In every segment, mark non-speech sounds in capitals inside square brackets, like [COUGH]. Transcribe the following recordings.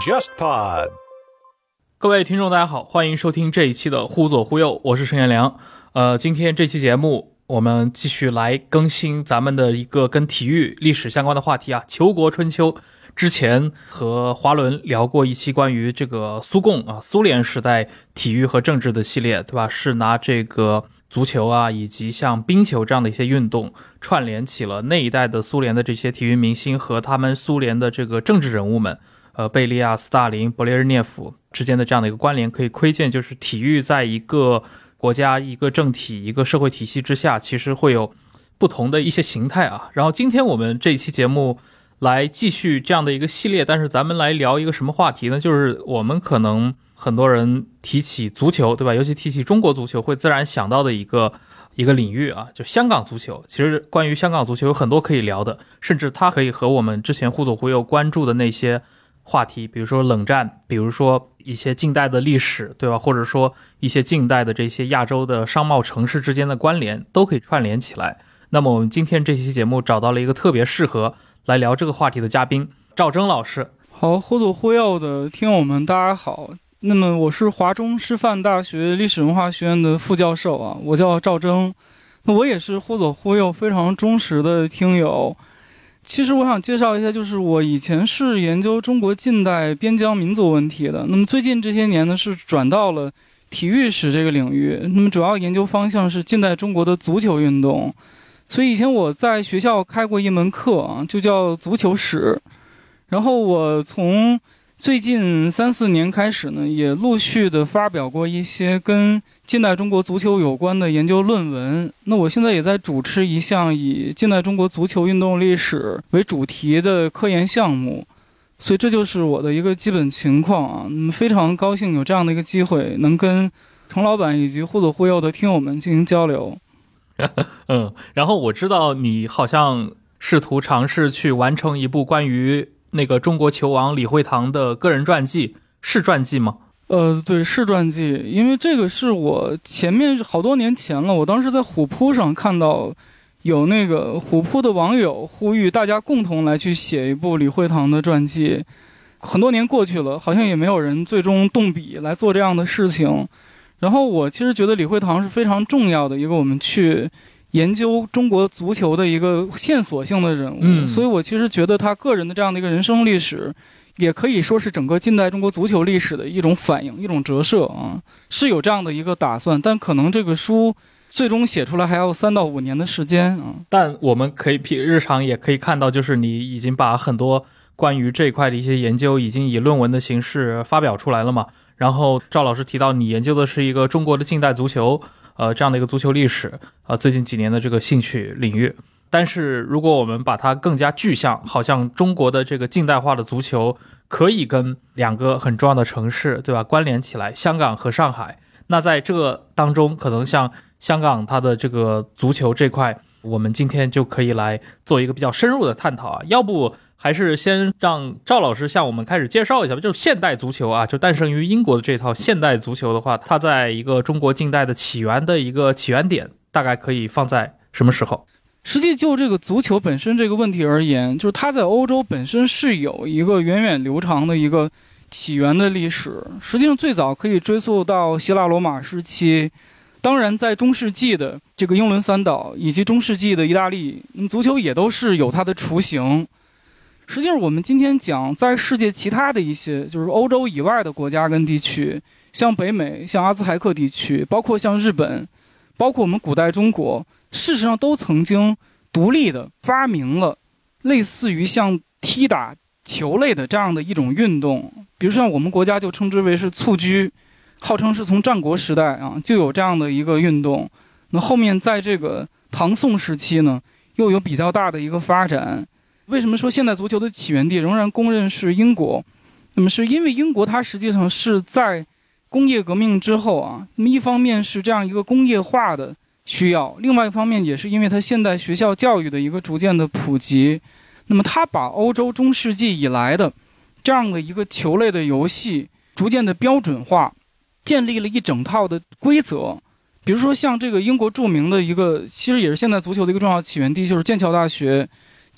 JustPod。各位听众，大家好，欢迎收听这一期的《忽左忽右》，我是陈彦良。呃，今天这期节目，我们继续来更新咱们的一个跟体育历史相关的话题啊，《球国春秋》。之前和华伦聊过一期关于这个苏共啊，苏联时代体育和政治的系列，对吧？是拿这个足球啊，以及像冰球这样的一些运动，串联起了那一代的苏联的这些体育明星和他们苏联的这个政治人物们。呃，贝利亚、斯大林、勃列日涅夫之间的这样的一个关联，可以窥见，就是体育在一个国家、一个政体、一个社会体系之下，其实会有不同的一些形态啊。然后今天我们这一期节目来继续这样的一个系列，但是咱们来聊一个什么话题呢？就是我们可能很多人提起足球，对吧？尤其提起中国足球，会自然想到的一个一个领域啊，就香港足球。其实关于香港足球有很多可以聊的，甚至它可以和我们之前忽左忽右关注的那些。话题，比如说冷战，比如说一些近代的历史，对吧？或者说一些近代的这些亚洲的商贸城市之间的关联，都可以串联起来。那么我们今天这期节目找到了一个特别适合来聊这个话题的嘉宾，赵征老师。好，忽左忽右的听友们，大家好。那么我是华中师范大学历史文化学院的副教授啊，我叫赵征。那我也是忽左忽右非常忠实的听友。其实我想介绍一下，就是我以前是研究中国近代边疆民族问题的。那么最近这些年呢，是转到了体育史这个领域。那么主要研究方向是近代中国的足球运动。所以以前我在学校开过一门课啊，就叫足球史。然后我从最近三四年开始呢，也陆续的发表过一些跟近代中国足球有关的研究论文。那我现在也在主持一项以近代中国足球运动历史为主题的科研项目，所以这就是我的一个基本情况啊。嗯，非常高兴有这样的一个机会，能跟程老板以及忽左忽右的听友们进行交流。[LAUGHS] 嗯，然后我知道你好像试图尝试去完成一部关于。那个中国球王李惠堂的个人传记是传记吗？呃，对，是传记。因为这个是我前面好多年前了，我当时在虎扑上看到有那个虎扑的网友呼吁大家共同来去写一部李惠堂的传记。很多年过去了，好像也没有人最终动笔来做这样的事情。然后我其实觉得李惠堂是非常重要的一个我们去。研究中国足球的一个线索性的人物，所以我其实觉得他个人的这样的一个人生历史，也可以说是整个近代中国足球历史的一种反应、一种折射啊，是有这样的一个打算。但可能这个书最终写出来还要三到五年的时间啊。但我们可以平日常也可以看到，就是你已经把很多关于这一块的一些研究，已经以论文的形式发表出来了嘛。然后赵老师提到，你研究的是一个中国的近代足球。呃，这样的一个足球历史，呃，最近几年的这个兴趣领域。但是，如果我们把它更加具象，好像中国的这个近代化的足球可以跟两个很重要的城市，对吧，关联起来，香港和上海。那在这当中，可能像香港它的这个足球这块，我们今天就可以来做一个比较深入的探讨啊。要不？还是先让赵老师向我们开始介绍一下吧。就是现代足球啊，就诞生于英国的这套现代足球的话，它在一个中国近代的起源的一个起源点，大概可以放在什么时候？实际就这个足球本身这个问题而言，就是它在欧洲本身是有一个源远流长的一个起源的历史。实际上最早可以追溯到希腊罗马时期，当然在中世纪的这个英伦三岛以及中世纪的意大利，足球也都是有它的雏形。实际上，我们今天讲在世界其他的一些，就是欧洲以外的国家跟地区，像北美、像阿兹海克地区，包括像日本，包括我们古代中国，事实上都曾经独立的发明了类似于像踢打球类的这样的一种运动。比如像我们国家就称之为是蹴鞠，号称是从战国时代啊就有这样的一个运动。那后面在这个唐宋时期呢，又有比较大的一个发展。为什么说现代足球的起源地仍然公认是英国？那么是因为英国它实际上是在工业革命之后啊，那么一方面是这样一个工业化的需要，另外一方面也是因为它现代学校教育的一个逐渐的普及，那么它把欧洲中世纪以来的这样的一个球类的游戏逐渐的标准化，建立了一整套的规则。比如说像这个英国著名的一个，其实也是现代足球的一个重要起源地，就是剑桥大学。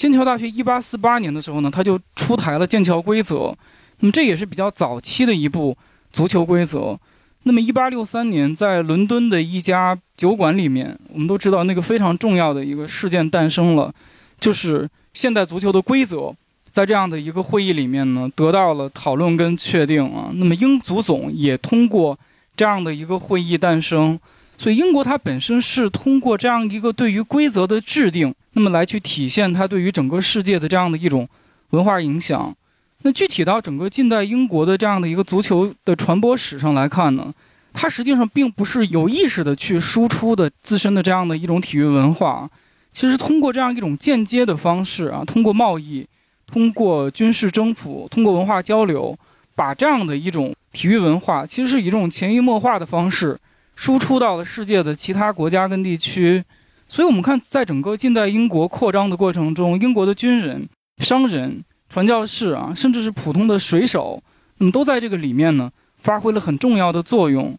剑桥大学一八四八年的时候呢，他就出台了剑桥规则，那么这也是比较早期的一部足球规则。那么一八六三年，在伦敦的一家酒馆里面，我们都知道那个非常重要的一个事件诞生了，就是现代足球的规则，在这样的一个会议里面呢，得到了讨论跟确定啊。那么英足总也通过这样的一个会议诞生。所以，英国它本身是通过这样一个对于规则的制定，那么来去体现它对于整个世界的这样的一种文化影响。那具体到整个近代英国的这样的一个足球的传播史上来看呢，它实际上并不是有意识的去输出的自身的这样的一种体育文化，其实通过这样一种间接的方式啊，通过贸易，通过军事征服，通过文化交流，把这样的一种体育文化，其实是以这种潜移默化的方式。输出到了世界的其他国家跟地区，所以，我们看，在整个近代英国扩张的过程中，英国的军人、商人、传教士啊，甚至是普通的水手，那么都在这个里面呢，发挥了很重要的作用。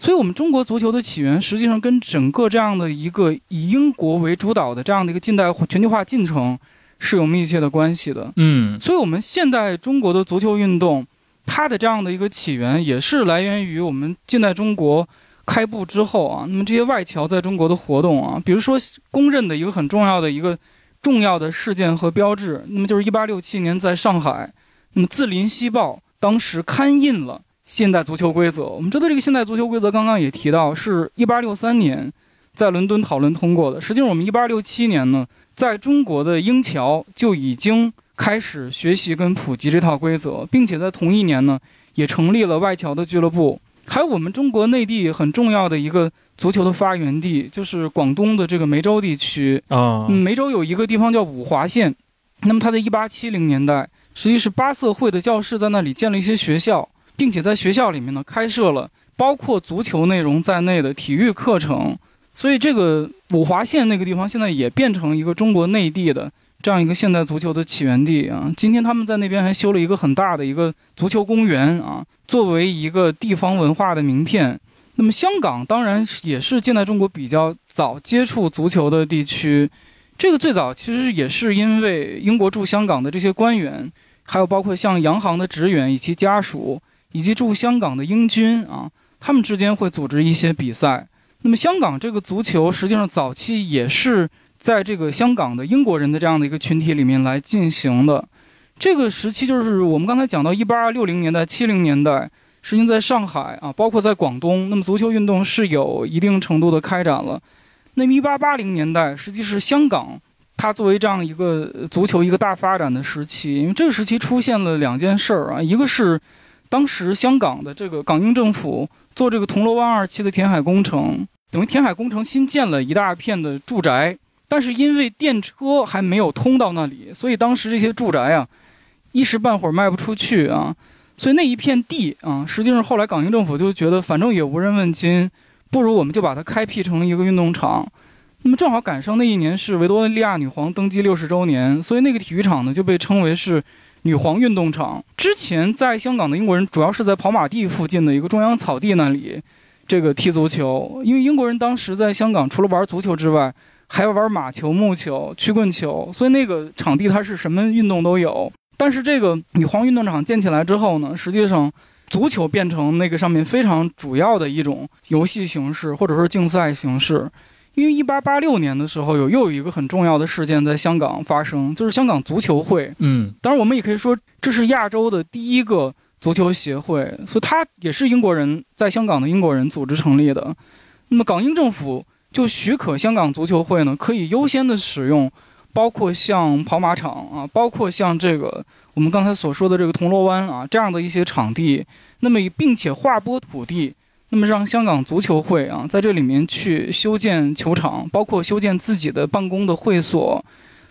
所以，我们中国足球的起源，实际上跟整个这样的一个以英国为主导的这样的一个近代全球化进程是有密切的关系的。嗯，所以，我们现代中国的足球运动，它的这样的一个起源，也是来源于我们近代中国。开埠之后啊，那么这些外侨在中国的活动啊，比如说公认的一个很重要的一个重要的事件和标志，那么就是1867年在上海，那么《字林西报》当时刊印了现代足球规则。我们知道这个现代足球规则，刚刚也提到是1863年在伦敦讨论通过的。实际上，我们1867年呢，在中国的英侨就已经开始学习跟普及这套规则，并且在同一年呢，也成立了外侨的俱乐部。还有我们中国内地很重要的一个足球的发源地，就是广东的这个梅州地区啊。梅州有一个地方叫五华县，那么它在一八七零年代，实际是八色会的教士在那里建了一些学校，并且在学校里面呢开设了包括足球内容在内的体育课程，所以这个五华县那个地方现在也变成一个中国内地的。这样一个现代足球的起源地啊，今天他们在那边还修了一个很大的一个足球公园啊，作为一个地方文化的名片。那么香港当然也是近代中国比较早接触足球的地区，这个最早其实也是因为英国驻香港的这些官员，还有包括像洋行的职员以及家属，以及驻香港的英军啊，他们之间会组织一些比赛。那么香港这个足球实际上早期也是。在这个香港的英国人的这样的一个群体里面来进行的，这个时期就是我们刚才讲到一八六零年代、七零年代，实际在上海啊，包括在广东，那么足球运动是有一定程度的开展了。那么一八八零年代，实际是香港它作为这样一个足球一个大发展的时期，因为这个时期出现了两件事儿啊，一个是当时香港的这个港英政府做这个铜锣湾二期的填海工程，等于填海工程新建了一大片的住宅。但是因为电车还没有通到那里，所以当时这些住宅啊，一时半会儿卖不出去啊，所以那一片地啊，实际上后来港英政府就觉得反正也无人问津，不如我们就把它开辟成一个运动场。那么正好赶上那一年是维多利亚女皇登基六十周年，所以那个体育场呢就被称为是女皇运动场。之前在香港的英国人主要是在跑马地附近的一个中央草地那里这个踢足球，因为英国人当时在香港除了玩足球之外，还要玩马球、木球、曲棍球，所以那个场地它是什么运动都有。但是这个女皇运动场建起来之后呢，实际上足球变成那个上面非常主要的一种游戏形式，或者说竞赛形式。因为一八八六年的时候，有又有一个很重要的事件在香港发生，就是香港足球会。嗯，当然我们也可以说这是亚洲的第一个足球协会，所以它也是英国人在香港的英国人组织成立的。那么港英政府。就许可香港足球会呢，可以优先的使用，包括像跑马场啊，包括像这个我们刚才所说的这个铜锣湾啊这样的一些场地，那么并且划拨土地，那么让香港足球会啊在这里面去修建球场，包括修建自己的办公的会所，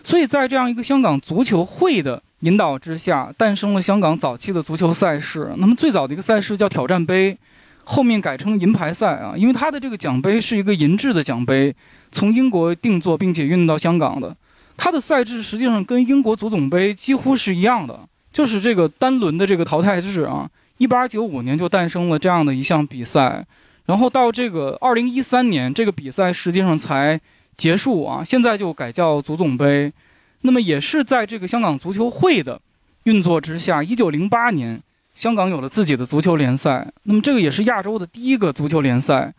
所以在这样一个香港足球会的引导之下，诞生了香港早期的足球赛事。那么最早的一个赛事叫挑战杯。后面改成银牌赛啊，因为它的这个奖杯是一个银质的奖杯，从英国定做并且运到香港的。它的赛制实际上跟英国足总杯几乎是一样的，就是这个单轮的这个淘汰制啊。一八九五年就诞生了这样的一项比赛，然后到这个二零一三年，这个比赛实际上才结束啊。现在就改叫足总杯。那么也是在这个香港足球会的运作之下，一九零八年，香港有了自己的足球联赛。那么这个也是亚洲的第一个足球联赛。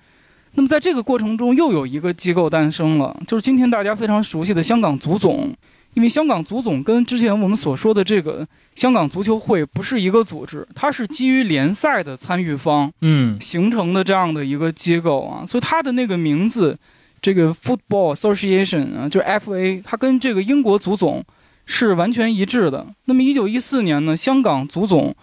那么在这个过程中，又有一个机构诞生了，就是今天大家非常熟悉的香港足总。因为香港足总跟之前我们所说的这个香港足球会不是一个组织，它是基于联赛的参与方，嗯，形成的这样的一个机构啊，所以它的那个名字，这个 Football Association 啊，就是 FA，它跟这个英国足总是完全一致的。那么一九一四年呢，香港足总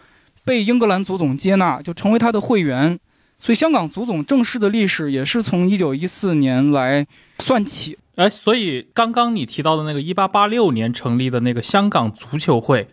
被英格兰足总接纳，就成为他的会员。所以，香港足总正式的历史也是从一九一四年来算起。哎，所以刚刚你提到的那个一八八六年成立的那个香港足球会，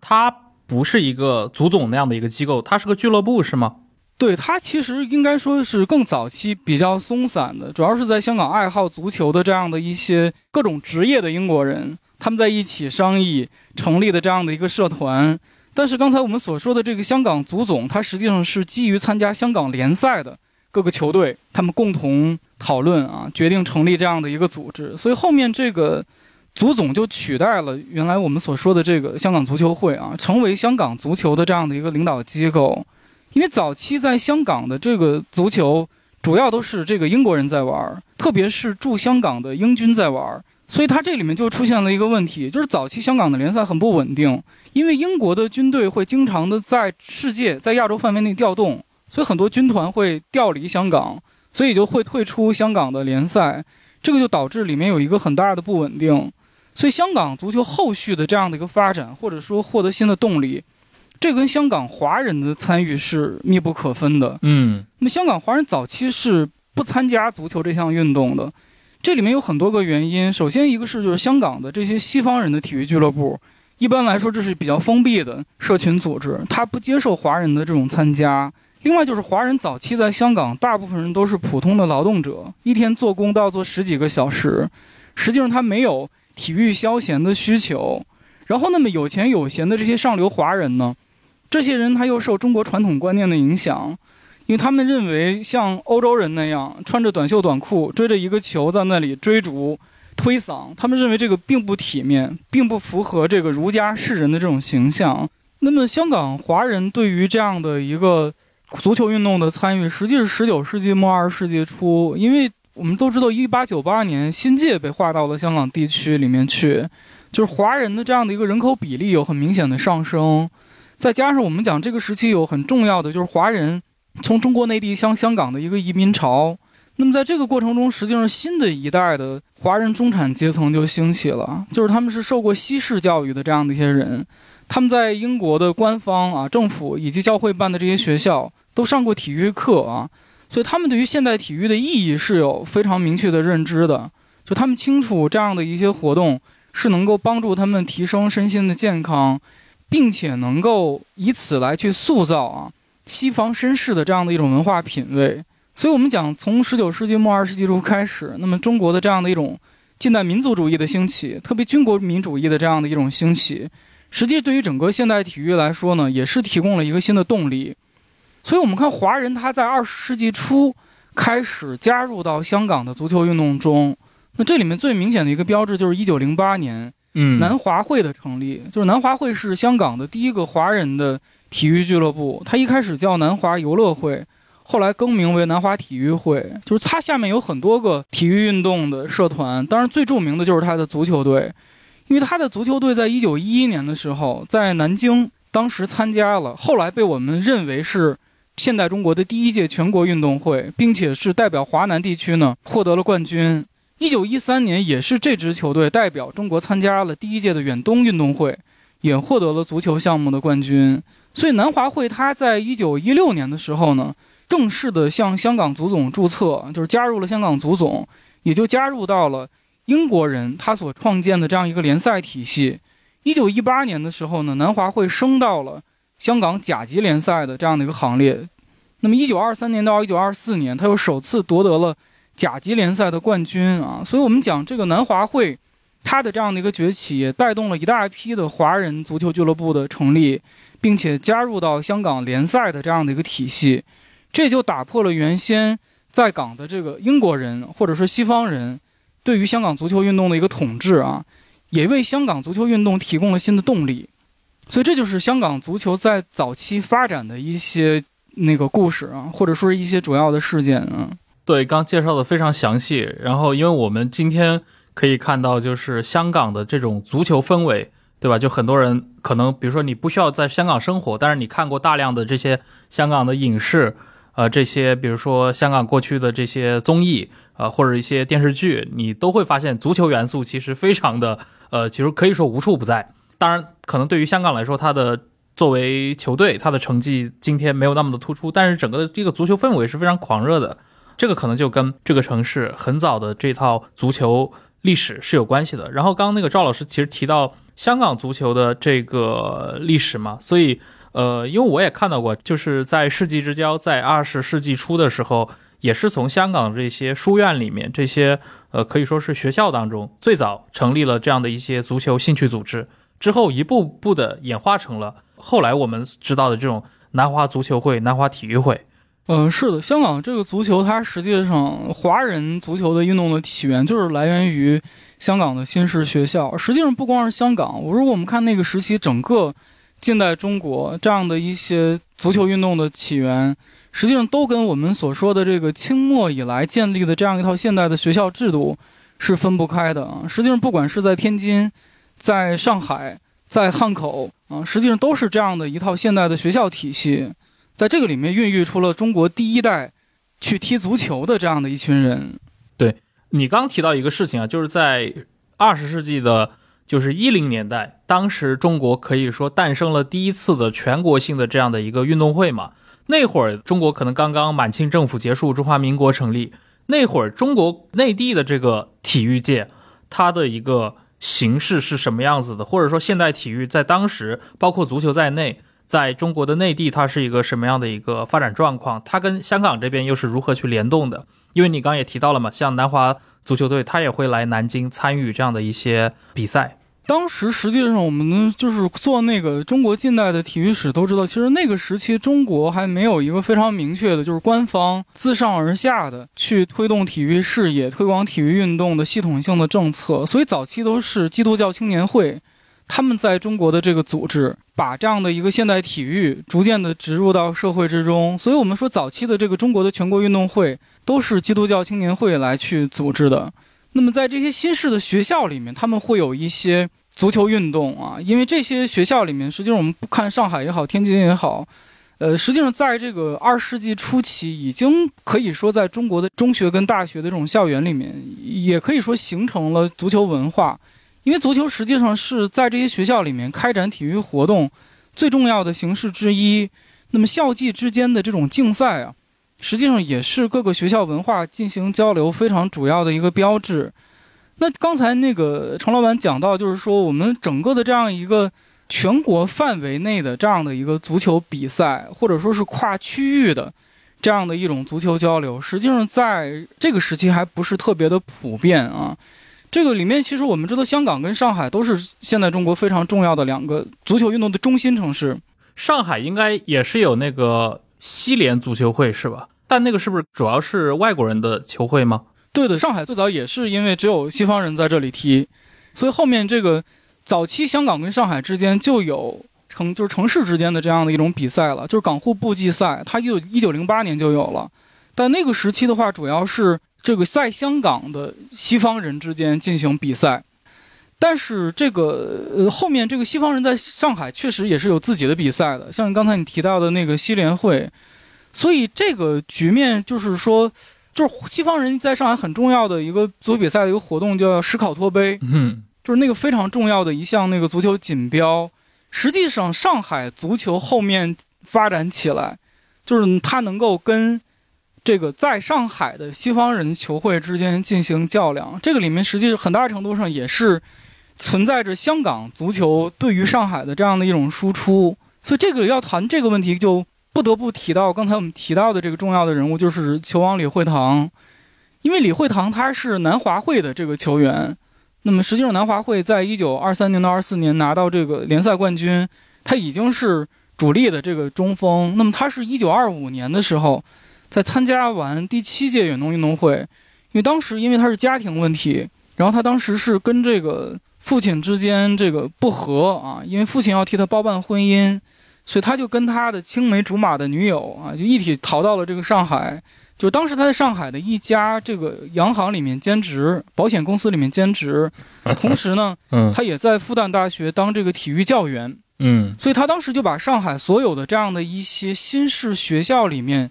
它不是一个足总那样的一个机构，它是个俱乐部，是吗？对，它其实应该说是更早期、比较松散的，主要是在香港爱好足球的这样的一些各种职业的英国人，他们在一起商议成立的这样的一个社团。但是刚才我们所说的这个香港足总，它实际上是基于参加香港联赛的各个球队，他们共同讨论啊，决定成立这样的一个组织。所以后面这个足总就取代了原来我们所说的这个香港足球会啊，成为香港足球的这样的一个领导机构。因为早期在香港的这个足球，主要都是这个英国人在玩，特别是驻香港的英军在玩。所以它这里面就出现了一个问题，就是早期香港的联赛很不稳定，因为英国的军队会经常的在世界、在亚洲范围内调动，所以很多军团会调离香港，所以就会退出香港的联赛，这个就导致里面有一个很大的不稳定。所以香港足球后续的这样的一个发展，或者说获得新的动力，这跟香港华人的参与是密不可分的。嗯，那么香港华人早期是不参加足球这项运动的。这里面有很多个原因。首先，一个是就是香港的这些西方人的体育俱乐部，一般来说这是比较封闭的社群组织，他不接受华人的这种参加。另外，就是华人早期在香港，大部分人都是普通的劳动者，一天做工都要做十几个小时，实际上他没有体育消闲的需求。然后，那么有钱有闲的这些上流华人呢，这些人他又受中国传统观念的影响。因为他们认为，像欧洲人那样穿着短袖短裤追着一个球在那里追逐、推搡，他们认为这个并不体面，并不符合这个儒家士人的这种形象。那么，香港华人对于这样的一个足球运动的参与，实际是十九世纪末二十世纪初。因为我们都知道，一八九八年新界被划到了香港地区里面去，就是华人的这样的一个人口比例有很明显的上升，再加上我们讲这个时期有很重要的就是华人。从中国内地向香港的一个移民潮，那么在这个过程中，实际上新的一代的华人中产阶层就兴起了，就是他们是受过西式教育的这样的一些人，他们在英国的官方啊、政府以及教会办的这些学校都上过体育课啊，所以他们对于现代体育的意义是有非常明确的认知的，就他们清楚这样的一些活动是能够帮助他们提升身心的健康，并且能够以此来去塑造啊。西方绅士的这样的一种文化品味，所以我们讲从十九世纪末二十世纪初开始，那么中国的这样的一种近代民族主义的兴起，特别军国民主义的这样的一种兴起，实际对于整个现代体育来说呢，也是提供了一个新的动力。所以，我们看华人他在二十世纪初开始加入到香港的足球运动中，那这里面最明显的一个标志就是一九零八年，嗯，南华会的成立，就是南华会是香港的第一个华人的。体育俱乐部，它一开始叫南华游乐会，后来更名为南华体育会。就是它下面有很多个体育运动的社团，当然最著名的就是它的足球队，因为它的足球队在一九一一年的时候在南京当时参加了，后来被我们认为是现代中国的第一届全国运动会，并且是代表华南地区呢获得了冠军。一九一三年也是这支球队代表中国参加了第一届的远东运动会，也获得了足球项目的冠军。所以南华会他在一九一六年的时候呢，正式的向香港足总注册，就是加入了香港足总，也就加入到了英国人他所创建的这样一个联赛体系。一九一八年的时候呢，南华会升到了香港甲级联赛的这样的一个行列。那么一九二三年到一九二四年，他又首次夺得了甲级联赛的冠军啊。所以我们讲这个南华会，它的这样的一个崛起，带动了一大批的华人足球俱乐部的成立。并且加入到香港联赛的这样的一个体系，这就打破了原先在港的这个英国人或者说西方人对于香港足球运动的一个统治啊。也为香港足球运动提供了新的动力。所以这就是香港足球在早期发展的一些那个故事啊，或者说是一些主要的事件啊。对，刚介绍的非常详细。然后，因为我们今天可以看到，就是香港的这种足球氛围，对吧？就很多人可能，比如说你不需要在香港生活，但是你看过大量的这些香港的影视，呃，这些比如说香港过去的这些综艺，呃，或者一些电视剧，你都会发现足球元素其实非常的，呃，其实可以说无处不在。当然，可能对于香港来说，它的作为球队，它的成绩今天没有那么的突出，但是整个的这个足球氛围是非常狂热的。这个可能就跟这个城市很早的这套足球历史是有关系的。然后刚刚那个赵老师其实提到香港足球的这个历史嘛，所以呃，因为我也看到过，就是在世纪之交，在二十世纪初的时候，也是从香港这些书院里面，这些呃可以说是学校当中最早成立了这样的一些足球兴趣组织，之后一步步的演化成了后来我们知道的这种南华足球会、南华体育会。嗯，是的，香港这个足球，它实际上华人足球的运动的起源就是来源于香港的新式学校。实际上不光是香港，如果我们看那个时期整个近代中国这样的一些足球运动的起源，实际上都跟我们所说的这个清末以来建立的这样一套现代的学校制度是分不开的啊。实际上，不管是在天津、在上海、在汉口啊，实际上都是这样的一套现代的学校体系。在这个里面孕育出了中国第一代去踢足球的这样的一群人。你刚提到一个事情啊，就是在二十世纪的，就是一零年代，当时中国可以说诞生了第一次的全国性的这样的一个运动会嘛。那会儿中国可能刚刚满清政府结束，中华民国成立。那会儿中国内地的这个体育界，它的一个形式是什么样子的？或者说现代体育在当时，包括足球在内。在中国的内地，它是一个什么样的一个发展状况？它跟香港这边又是如何去联动的？因为你刚刚也提到了嘛，像南华足球队，他也会来南京参与这样的一些比赛。当时实际上我们就是做那个中国近代的体育史都知道，其实那个时期中国还没有一个非常明确的，就是官方自上而下的去推动体育事业、推广体育运动的系统性的政策，所以早期都是基督教青年会。他们在中国的这个组织，把这样的一个现代体育逐渐的植入到社会之中，所以我们说早期的这个中国的全国运动会都是基督教青年会来去组织的。那么在这些新式的学校里面，他们会有一些足球运动啊，因为这些学校里面，实际上我们不看上海也好，天津也好，呃，实际上在这个二世纪初期，已经可以说在中国的中学跟大学的这种校园里面，也可以说形成了足球文化。因为足球实际上是在这些学校里面开展体育活动最重要的形式之一。那么校际之间的这种竞赛啊，实际上也是各个学校文化进行交流非常主要的一个标志。那刚才那个程老板讲到，就是说我们整个的这样一个全国范围内的这样的一个足球比赛，或者说是跨区域的这样的一种足球交流，实际上在这个时期还不是特别的普遍啊。这个里面，其实我们知道，香港跟上海都是现在中国非常重要的两个足球运动的中心城市。上海应该也是有那个西联足球会，是吧？但那个是不是主要是外国人的球会吗？对的，上海最早也是因为只有西方人在这里踢，所以后面这个早期香港跟上海之间就有城，就是城市之间的这样的一种比赛了，就是港沪部际赛，它有一九零八年就有了。但那个时期的话，主要是。这个在香港的西方人之间进行比赛，但是这个呃后面这个西方人在上海确实也是有自己的比赛的，像刚才你提到的那个西联会，所以这个局面就是说，就是西方人在上海很重要的一个足球比赛的一个活动叫史考托杯，嗯，就是那个非常重要的一项那个足球锦标。实际上，上海足球后面发展起来，就是它能够跟。这个在上海的西方人球会之间进行较量，这个里面实际很大程度上也是存在着香港足球对于上海的这样的一种输出。所以这个要谈这个问题，就不得不提到刚才我们提到的这个重要的人物，就是球王李惠堂。因为李惠堂他是南华会的这个球员，那么实际上南华会在一九二三年到二四年拿到这个联赛冠军，他已经是主力的这个中锋。那么他是一九二五年的时候。在参加完第七届远东运动会，因为当时因为他是家庭问题，然后他当时是跟这个父亲之间这个不和啊，因为父亲要替他包办婚姻，所以他就跟他的青梅竹马的女友啊，就一起逃到了这个上海。就当时他在上海的一家这个洋行里面兼职，保险公司里面兼职，[LAUGHS] 同时呢，嗯他也在复旦大学当这个体育教员。嗯所以他当时就把上海所有的这样的一些新式学校里面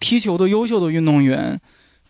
踢球的优秀的运动员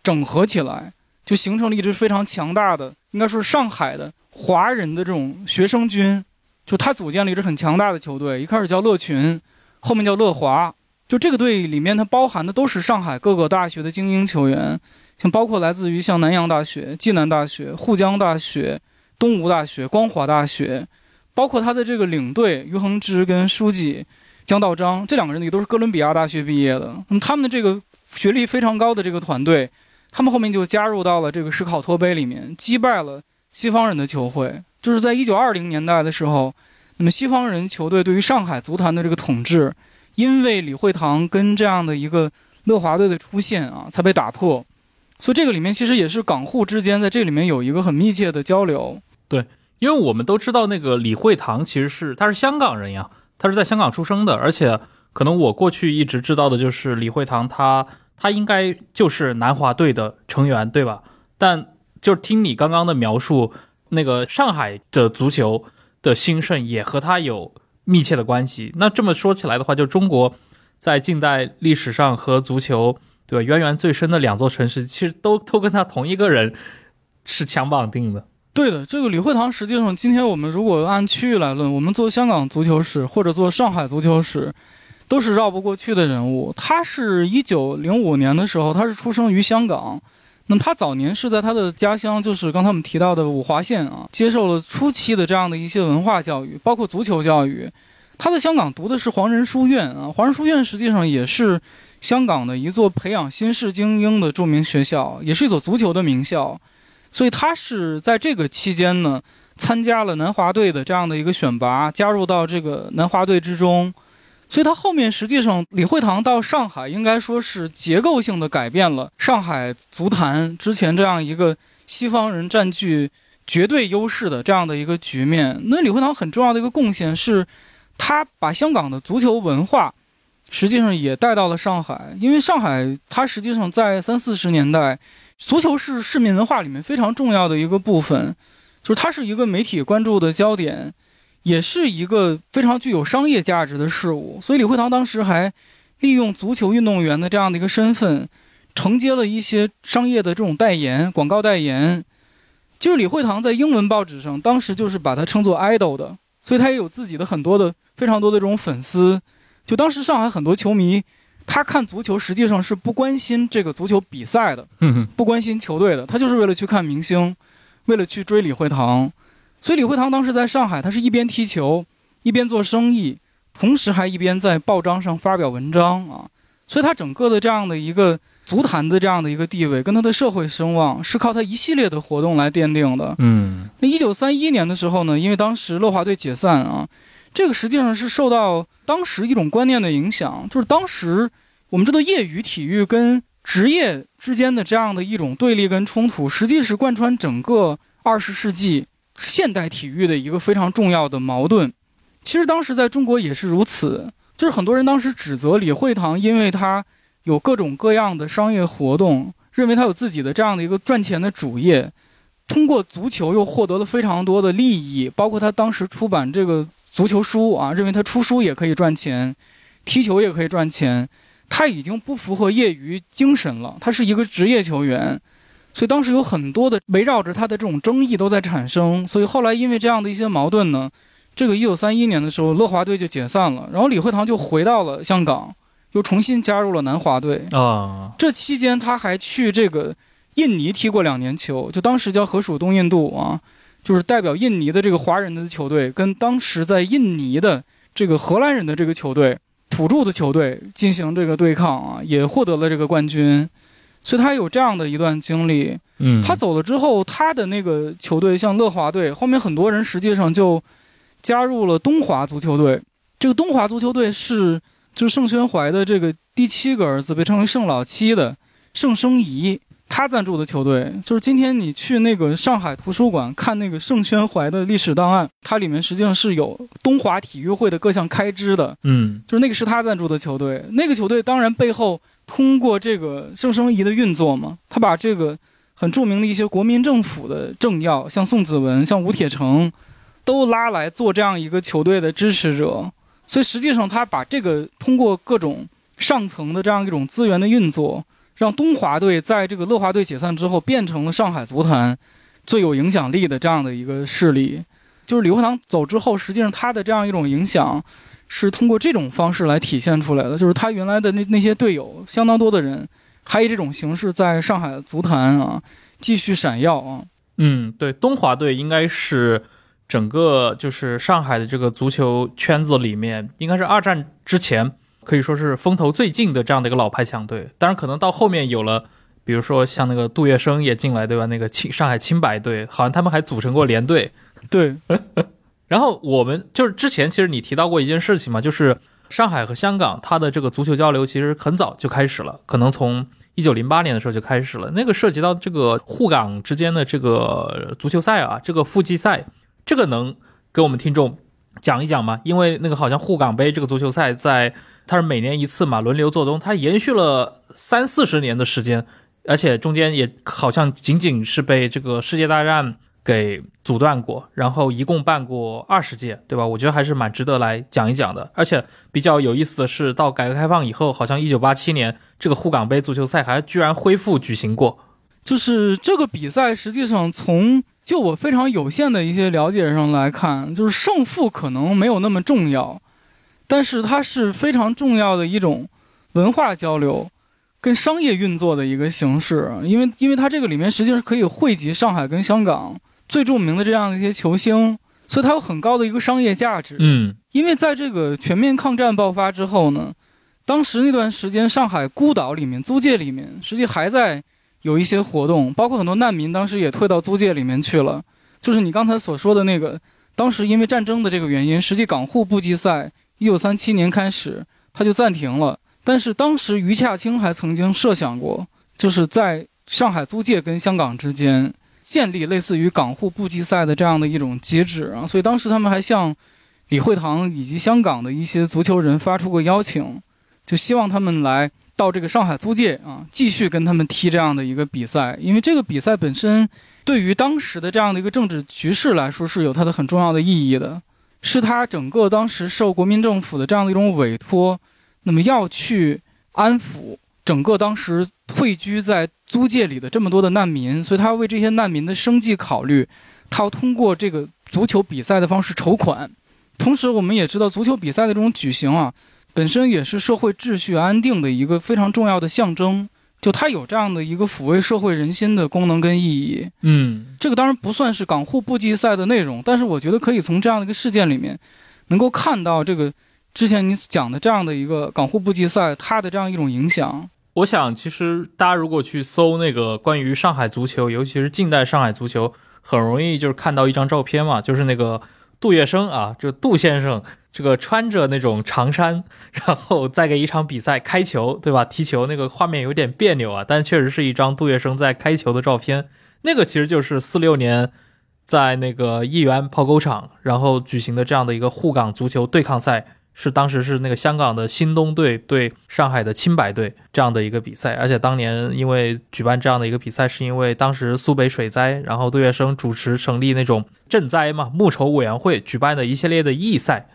整合起来，就形成了一支非常强大的，应该说是上海的华人的这种学生军。就他组建了一支很强大的球队，一开始叫乐群，后面叫乐华。就这个队里面，它包含的都是上海各个大学的精英球员，像包括来自于像南洋大学、暨南大学、沪江大学、东吴大学、光华大学。包括他的这个领队于恒之跟书记江道章这两个人也都是哥伦比亚大学毕业的。那么他们的这个学历非常高的这个团队，他们后面就加入到了这个史考托杯里面，击败了西方人的球会。就是在一九二零年代的时候，那么西方人球队对于上海足坛的这个统治，因为李惠堂跟这样的一个乐华队的出现啊，才被打破。所以这个里面其实也是港沪之间在这里面有一个很密切的交流。对因为我们都知道那个李惠堂其实是他是香港人呀，他是在香港出生的，而且可能我过去一直知道的就是李惠堂他他应该就是南华队的成员，对吧？但就是听你刚刚的描述，那个上海的足球的兴盛也和他有密切的关系。那这么说起来的话，就中国在近代历史上和足球对吧渊源最深的两座城市，其实都都跟他同一个人是强绑定的。对的，这个李惠堂实际上，今天我们如果按区域来论，我们做香港足球史或者做上海足球史，都是绕不过去的人物。他是一九零五年的时候，他是出生于香港，那么他早年是在他的家乡，就是刚才我们提到的五华县啊，接受了初期的这样的一些文化教育，包括足球教育。他在香港读的是黄仁书院啊，黄仁书院实际上也是香港的一座培养新式精英的著名学校，也是一所足球的名校。所以他是在这个期间呢，参加了南华队的这样的一个选拔，加入到这个南华队之中。所以他后面实际上李惠堂到上海，应该说是结构性的改变了上海足坛之前这样一个西方人占据绝对优势的这样的一个局面。那李惠堂很重要的一个贡献是，他把香港的足球文化。实际上也带到了上海，因为上海它实际上在三四十年代，足球是市民文化里面非常重要的一个部分，就是它是一个媒体关注的焦点，也是一个非常具有商业价值的事物。所以李惠堂当时还利用足球运动员的这样的一个身份，承接了一些商业的这种代言、广告代言。就是李惠堂在英文报纸上当时就是把他称作 idol 的，所以他也有自己的很多的非常多的这种粉丝。就当时上海很多球迷，他看足球实际上是不关心这个足球比赛的，哼不关心球队的，他就是为了去看明星，为了去追李惠堂。所以李惠堂当时在上海，他是一边踢球，一边做生意，同时还一边在报章上发表文章啊。所以他整个的这样的一个足坛的这样的一个地位，跟他的社会声望，是靠他一系列的活动来奠定的。嗯那一九三一年的时候呢，因为当时乐华队解散啊，这个实际上是受到当时一种观念的影响，就是当时我们知道业余体育跟职业之间的这样的一种对立跟冲突，实际是贯穿整个二十世纪现代体育的一个非常重要的矛盾。其实当时在中国也是如此，就是很多人当时指责李惠堂，因为他有各种各样的商业活动，认为他有自己的这样的一个赚钱的主业。通过足球又获得了非常多的利益，包括他当时出版这个足球书啊，认为他出书也可以赚钱，踢球也可以赚钱，他已经不符合业余精神了，他是一个职业球员，所以当时有很多的围绕着他的这种争议都在产生，所以后来因为这样的一些矛盾呢，这个一九三一年的时候，乐华队就解散了，然后李惠堂就回到了香港，又重新加入了南华队。啊，这期间他还去这个印尼踢过两年球，就当时叫河属东印度啊，就是代表印尼的这个华人的球队，跟当时在印尼的这个荷兰人的这个球队、土著的球队进行这个对抗啊，也获得了这个冠军。所以他有这样的一段经历。嗯，他走了之后，他的那个球队像乐华队，后面很多人实际上就加入了东华足球队。这个东华足球队是就是盛宣怀的这个第七个儿子，被称为盛老七的盛生仪他赞助的球队。就是今天你去那个上海图书馆看那个盛宣怀的历史档案，它里面实际上是有东华体育会的各项开支的。嗯就是那个是他赞助的球队，那个球队当然背后通过这个盛生仪的运作嘛，他把这个很著名的一些国民政府的政要，像宋子文、像吴铁城，都拉来做这样一个球队的支持者，所以实际上他把这个通过各种上层的这样一种资源的运作，让东华队在这个乐华队解散之后，变成了上海足坛最有影响力的这样的一个势力。就是李惠堂走之后，实际上他的这样一种影响。是通过这种方式来体现出来的，就是他原来的那那些队友，相当多的人，还以这种形式在上海足坛啊继续闪耀啊。嗯，对，东华队应该是整个就是上海的这个足球圈子里面，应该是二战之前可以说是风头最劲的这样的一个老牌强队。当然，可能到后面有了，比如说像那个杜月笙也进来，对吧？那个青上海青白队，好像他们还组成过联队。[LAUGHS] 对，[LAUGHS] 然后我们就是之前其实你提到过一件事情嘛，就是上海和香港它的这个足球交流其实很早就开始了，可能从一九零八年的时候就开始了。那个涉及到这个沪港之间的这个足球赛啊，这个附季赛，这个能给我们听众讲一讲吗？因为那个好像沪港杯这个足球赛在它是每年一次嘛，轮流做东，它延续了三四十年的时间，而且中间也好像仅仅是被这个世界大战。给阻断过，然后一共办过二十届，对吧？我觉得还是蛮值得来讲一讲的。而且比较有意思的是，到改革开放以后，好像一九八七年这个沪港杯足球赛还居然恢复举行过。就是这个比赛，实际上从就我非常有限的一些了解上来看，就是胜负可能没有那么重要，但是它是非常重要的一种文化交流跟商业运作的一个形式，因为因为它这个里面实际上可以汇集上海跟香港。最著名的这样的一些球星，所以它有很高的一个商业价值。嗯，因为在这个全面抗战爆发之后呢，当时那段时间上海孤岛里面租界里面，实际还在有一些活动，包括很多难民当时也退到租界里面去了。就是你刚才所说的那个，当时因为战争的这个原因，实际港沪部际赛一九三七年开始它就暂停了。但是当时余洽清还曾经设想过，就是在上海租界跟香港之间。建立类似于港沪部际赛的这样的一种机制啊，所以当时他们还向李惠堂以及香港的一些足球人发出过邀请，就希望他们来到这个上海租界啊，继续跟他们踢这样的一个比赛。因为这个比赛本身对于当时的这样的一个政治局势来说是有它的很重要的意义的，是他整个当时受国民政府的这样的一种委托，那么要去安抚。整个当时退居在租界里的这么多的难民，所以他为这些难民的生计考虑，他要通过这个足球比赛的方式筹款。同时，我们也知道足球比赛的这种举行啊，本身也是社会秩序安定的一个非常重要的象征，就它有这样的一个抚慰社会人心的功能跟意义。嗯，这个当然不算是港沪部际赛的内容，但是我觉得可以从这样的一个事件里面，能够看到这个。之前你讲的这样的一个港沪部际赛，它的这样一种影响，我想其实大家如果去搜那个关于上海足球，尤其是近代上海足球，很容易就是看到一张照片嘛，就是那个杜月笙啊，就杜先生这个穿着那种长衫，[LAUGHS] 然后再给一场比赛开球，对吧？踢球那个画面有点别扭啊，但确实是一张杜月笙在开球的照片。那个其实就是四六年在那个义园跑狗场，然后举行的这样的一个沪港足球对抗赛。是当时是那个香港的新东队对上海的青白队这样的一个比赛，而且当年因为举办这样的一个比赛，是因为当时苏北水灾，然后杜月笙主持成立那种赈灾嘛募筹委员会举办的一系列的义赛，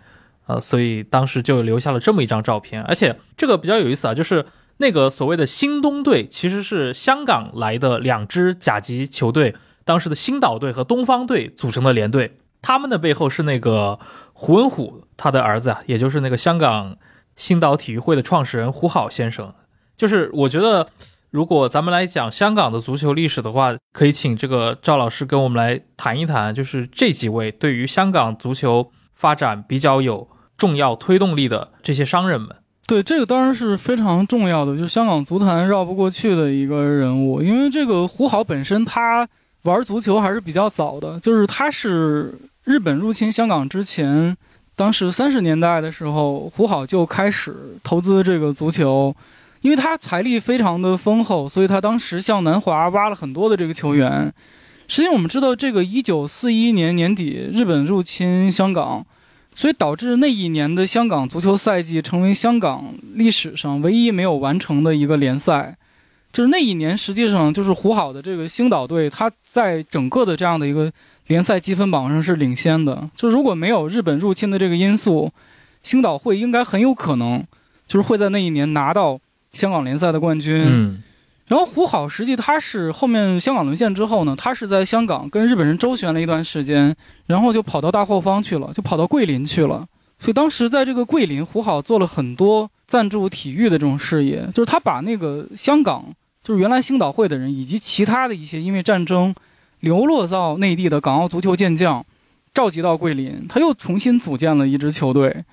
呃，所以当时就留下了这么一张照片。而且这个比较有意思啊，就是那个所谓的新东队其实是香港来的两支甲级球队，当时的星岛队和东方队组成的联队，他们的背后是那个。胡文虎他的儿子啊，也就是那个香港星岛体育会的创始人胡好先生，就是我觉得，如果咱们来讲香港的足球历史的话，可以请这个赵老师跟我们来谈一谈，就是这几位对于香港足球发展比较有重要推动力的这些商人们。对，这个当然是非常重要的，就是香港足坛绕不过去的一个人物，因为这个胡好本身他玩足球还是比较早的，就是他是。日本入侵香港之前，当时三十年代的时候，胡好就开始投资这个足球。因为他财力非常的丰厚，所以他当时向南华挖了很多的这个球员。实际上，我们知道这个一九四一年年底日本入侵香港，所以导致那一年的香港足球赛季成为香港历史上唯一没有完成的一个联赛。就是那一年，实际上就是胡好的这个星岛队，他在整个的这样的一个联赛积分榜上是领先的。就如果没有日本入侵的这个因素，星岛会应该很有可能就是会在那一年拿到香港联赛的冠军。然后胡好实际他是后面香港沦陷之后呢，他是在香港跟日本人周旋了一段时间，然后就跑到大后方去了，就跑到桂林去了。所以当时在这个桂林，胡好做了很多赞助体育的这种事业，就是他把那个香港，就是原来星岛会的人以及其他的一些因为战争流落到内地的港澳足球健将，召集到桂林，他又重新组建了一支球队。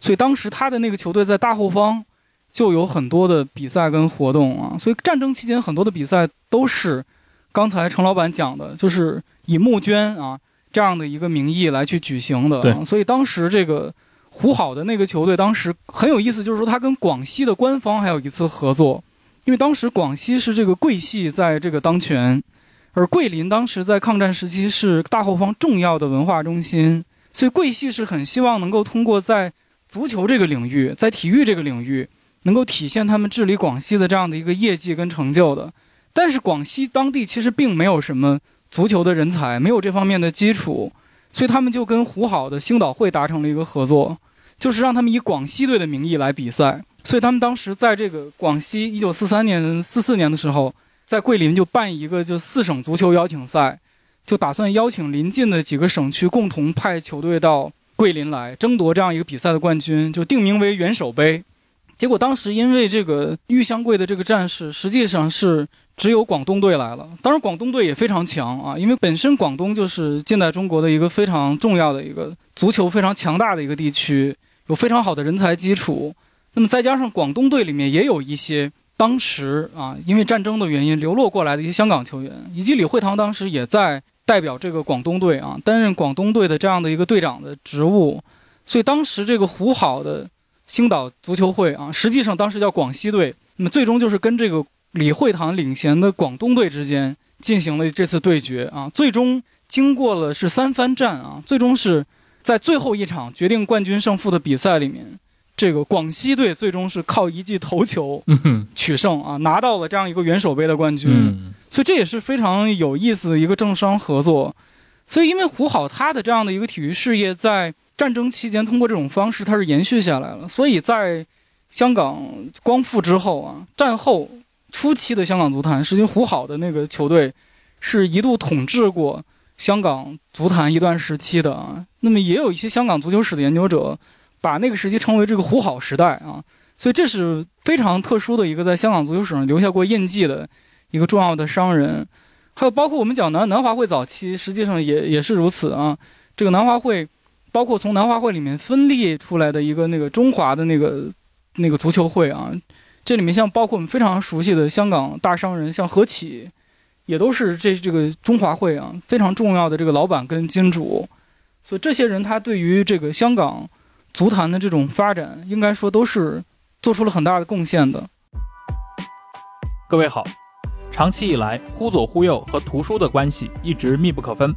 所以当时他的那个球队在大后方。就有很多的比赛跟活动啊，所以战争期间很多的比赛都是刚才程老板讲的，就是以募捐啊这样的一个名义来去举行的。对，所以当时这个胡好的那个球队当时很有意思，就是说他跟广西的官方还有一次合作，因为当时广西是这个桂系在这个当权，而桂林当时在抗战时期是大后方重要的文化中心，所以桂系是很希望能够通过在足球这个领域，在体育这个领域。能够体现他们治理广西的这样的一个业绩跟成就的，但是广西当地其实并没有什么足球的人才，没有这方面的基础，所以他们就跟胡好的星岛会达成了一个合作，就是让他们以广西队的名义来比赛。所以他们当时在这个广西，一九四三年、四四年的时候，在桂林就办一个就四省足球邀请赛，就打算邀请临近的几个省区共同派球队到桂林来争夺这样一个比赛的冠军，就定名为元首杯。结果当时因为这个玉香桂的这个战士，实际上是只有广东队来了。当然，广东队也非常强啊，因为本身广东就是近代中国的一个非常重要的一个足球非常强大的一个地区，有非常好的人才基础。那么再加上广东队里面也有一些当时啊因为战争的原因流落过来的一些香港球员，以及李惠堂当时也在代表这个广东队啊担任广东队的这样的一个队长的职务。所以当时这个胡好的。星岛足球会啊，实际上当时叫广西队，那么最终就是跟这个李惠堂领衔的广东队之间进行了这次对决啊，最终经过了是三番战啊，最终是在最后一场决定冠军胜负的比赛里面，这个广西队最终是靠一记头球取胜啊，拿到了这样一个元首杯的冠军，所以这也是非常有意思的一个政商合作，所以因为胡好他的这样的一个体育事业在。战争期间，通过这种方式，它是延续下来了。所以在香港光复之后啊，战后初期的香港足坛，实际胡好的那个球队是一度统治过香港足坛一段时期的啊。那么也有一些香港足球史的研究者把那个时期称为这个胡好时代啊。所以这是非常特殊的一个在香港足球史上留下过印记的一个重要的商人。还有包括我们讲南南华会早期，实际上也也是如此啊。这个南华会。包括从南华会里面分裂出来的一个那个中华的那个那个足球会啊，这里面像包括我们非常熟悉的香港大商人，像何启，也都是这这个中华会啊非常重要的这个老板跟金主，所以这些人他对于这个香港足坛的这种发展，应该说都是做出了很大的贡献的。各位好，长期以来，忽左忽右和图书的关系一直密不可分。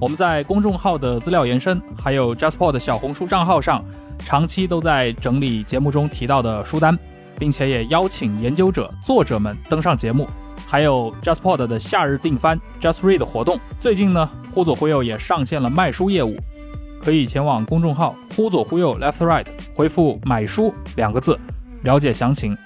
我们在公众号的资料延伸，还有 JustPod 小红书账号上，长期都在整理节目中提到的书单，并且也邀请研究者、作者们登上节目。还有 JustPod 的夏日订番 Just Read 活动，最近呢，忽左忽右也上线了卖书业务，可以前往公众号忽左忽右 Left Right 回复“买书”两个字，了解详情。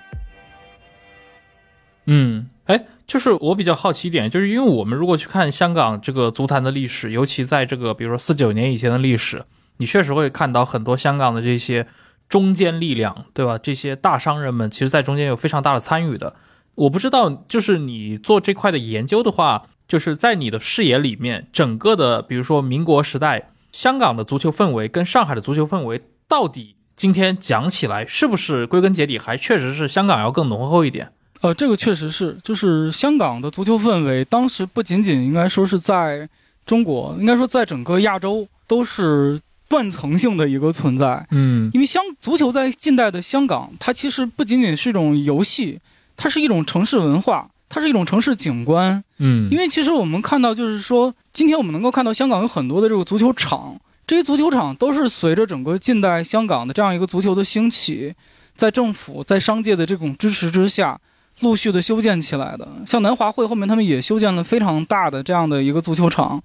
嗯，哎。就是我比较好奇一点，就是因为我们如果去看香港这个足坛的历史，尤其在这个比如说四九年以前的历史，你确实会看到很多香港的这些中坚力量，对吧？这些大商人们其实在中间有非常大的参与的。我不知道，就是你做这块的研究的话，就是在你的视野里面，整个的比如说民国时代香港的足球氛围跟上海的足球氛围，到底今天讲起来是不是归根结底还确实是香港要更浓厚一点？呃，这个确实是，就是香港的足球氛围，当时不仅仅应该说是在中国，应该说在整个亚洲都是断层性的一个存在。嗯因为香足球在近代的香港，它其实不仅仅是一种游戏，它是一种城市文化，它是一种城市景观。嗯，因为其实我们看到，就是说，今天我们能够看到香港有很多的这个足球场，这些足球场都是随着整个近代香港的这样一个足球的兴起，在政府在商界的这种支持之下，陆续的修建起来的。像南华会后面他们也修建了非常大的这样的一个足球场，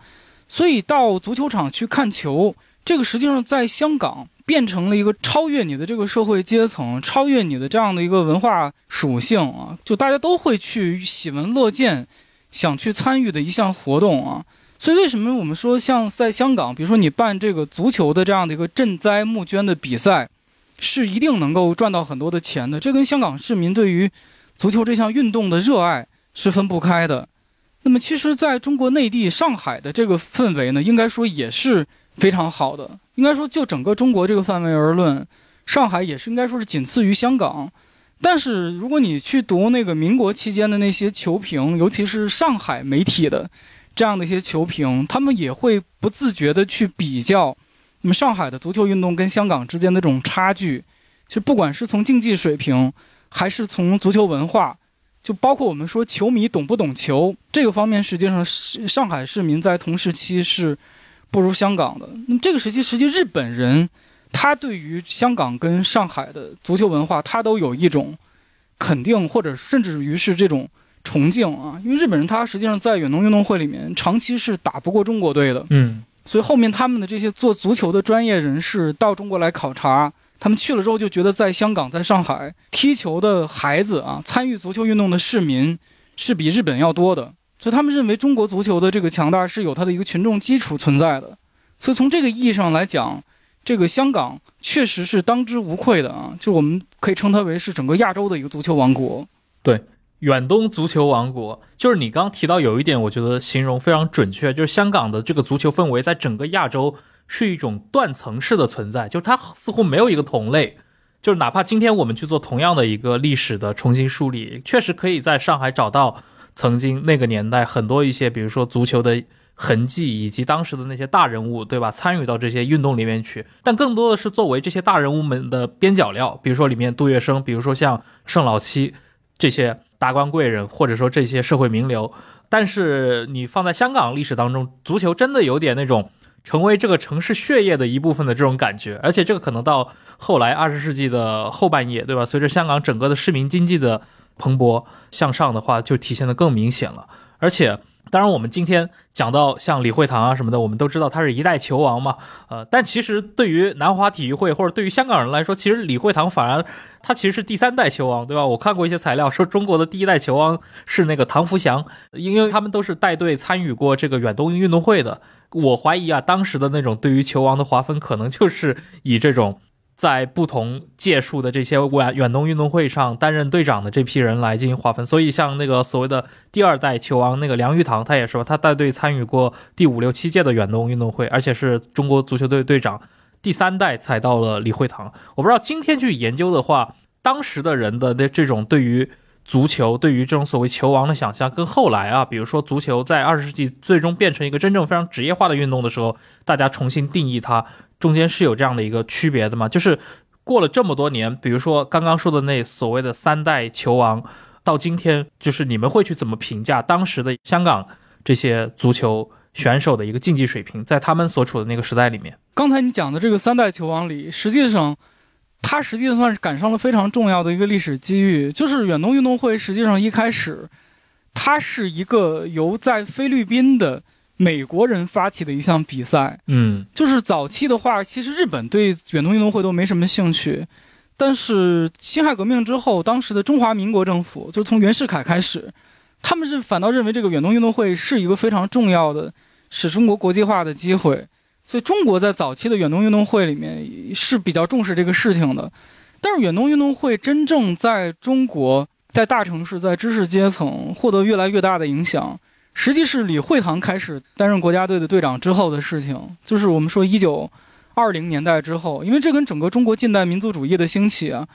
所以到足球场去看球，这个实际上在香港变成了一个超越你的这个社会阶层，超越你的这样的一个文化属性啊，就大家都会去喜闻乐见。想去参与的一项活动啊。所以为什么我们说像在香港，比如说你办这个足球的这样的一个赈灾募捐的比赛，是一定能够赚到很多的钱的。这跟香港市民对于足球这项运动的热爱是分不开的。那么其实在中国内地上海的这个氛围呢，应该说也是非常好的。应该说就整个中国这个范围而论，上海也是应该说是仅次于香港。但是如果你去读那个民国期间的那些球评，尤其是上海媒体的这样的一些球评，他们也会不自觉的去比较，那么上海的足球运动跟香港之间的这种差距，其实不管是从竞技水平，还是从足球文化，就包括我们说球迷懂不懂球这个方面，实际上是上海市民在同时期是不如香港的。那么这个时期，实际日本人。他对于香港跟上海的足球文化，他都有一种肯定，或者甚至于是这种崇敬啊。因为日本人他实际上在远东运动会里面长期是打不过中国队的，嗯所以后面他们的这些做足球的专业人士到中国来考察，他们去了之后就觉得在香港、在上海踢球的孩子啊，参与足球运动的市民是比日本要多的，所以他们认为中国足球的这个强大是有它的一个群众基础存在的。所以从这个意义上来讲，这个香港确实是当之无愧的啊，就我们可以称它为是整个亚洲的一个足球王国。对远东足球王国，就是你刚刚提到有一点，我觉得形容非常准确，就是香港的这个足球氛围在整个亚洲是一种断层式的存在，就是它似乎没有一个同类。就是哪怕今天我们去做同样的一个历史的重新梳理，确实可以在上海找到曾经那个年代很多一些，比如说足球的痕迹，以及当时的那些大人物，对吧？参与到这些运动里面去，但更多的是作为这些大人物们的边角料，比如说里面杜月笙，比如说像盛老七这些达官贵人，或者说这些社会名流。但是你放在香港历史当中，足球真的有点那种成为这个城市血液的一部分的这种感觉，而且这个可能到后来二十世纪的后半叶，对吧？随着香港整个的市民经济的蓬勃向上的话，就体现的更明显了。而且，当然我们今天讲到像李惠堂啊什么的，我们都知道他是一代球王嘛，呃，但其实对于南华体育会或者对于香港人来说，其实李惠堂反而他其实是第三代球王，对吧？我看过一些材料说中国的第一代球王是那个唐福祥，因为他们都是带队参与过这个远东运动会的。我怀疑啊，当时的那种对于球王的划分，可能就是以这种在不同届数的这些远远东运动会上担任队长的这批人来进行划分。所以像那个所谓的第二代球王那个梁玉堂，他也说他带队参与过第五六七届的远东运动会，而且是中国足球队队长。第三代才到了李惠堂。我不知道今天去研究的话，当时的人的那这种对于足球、对于这种所谓球王的想象，跟后来啊，比如说足球在二十世纪最终变成一个真正非常职业化的运动的时候，大家重新定义它，中间是有这样的一个区别的嘛？就是过了这么多年，比如说刚刚说的那所谓的三代球王，到今天，就是你们会去怎么评价当时的香港这些足球选手的一个竞技水平，在他们所处的那个时代里面？刚才你讲的这个三代球王里，实际上，他实际算是赶上了非常重要的一个历史机遇，就是远东运动会实际上一开始，它是一个由在菲律宾的美国人发起的一项比赛。嗯就是早期的话，其实日本对远东运动会都没什么兴趣，但是辛亥革命之后，当时的中华民国政府，就从袁世凯开始，他们是反倒认为这个远东运动会是一个非常重要的使中国国际化的机会。所以中国在早期的远东运动会里面是比较重视这个事情的，但是远东运动会真正在中国在大城市在知识阶层获得越来越大的影响，实际是李惠堂开始担任国家队的队长之后的事情，就是我们说一九二零年代之后，因为这跟整个中国近代民族主义的兴起啊，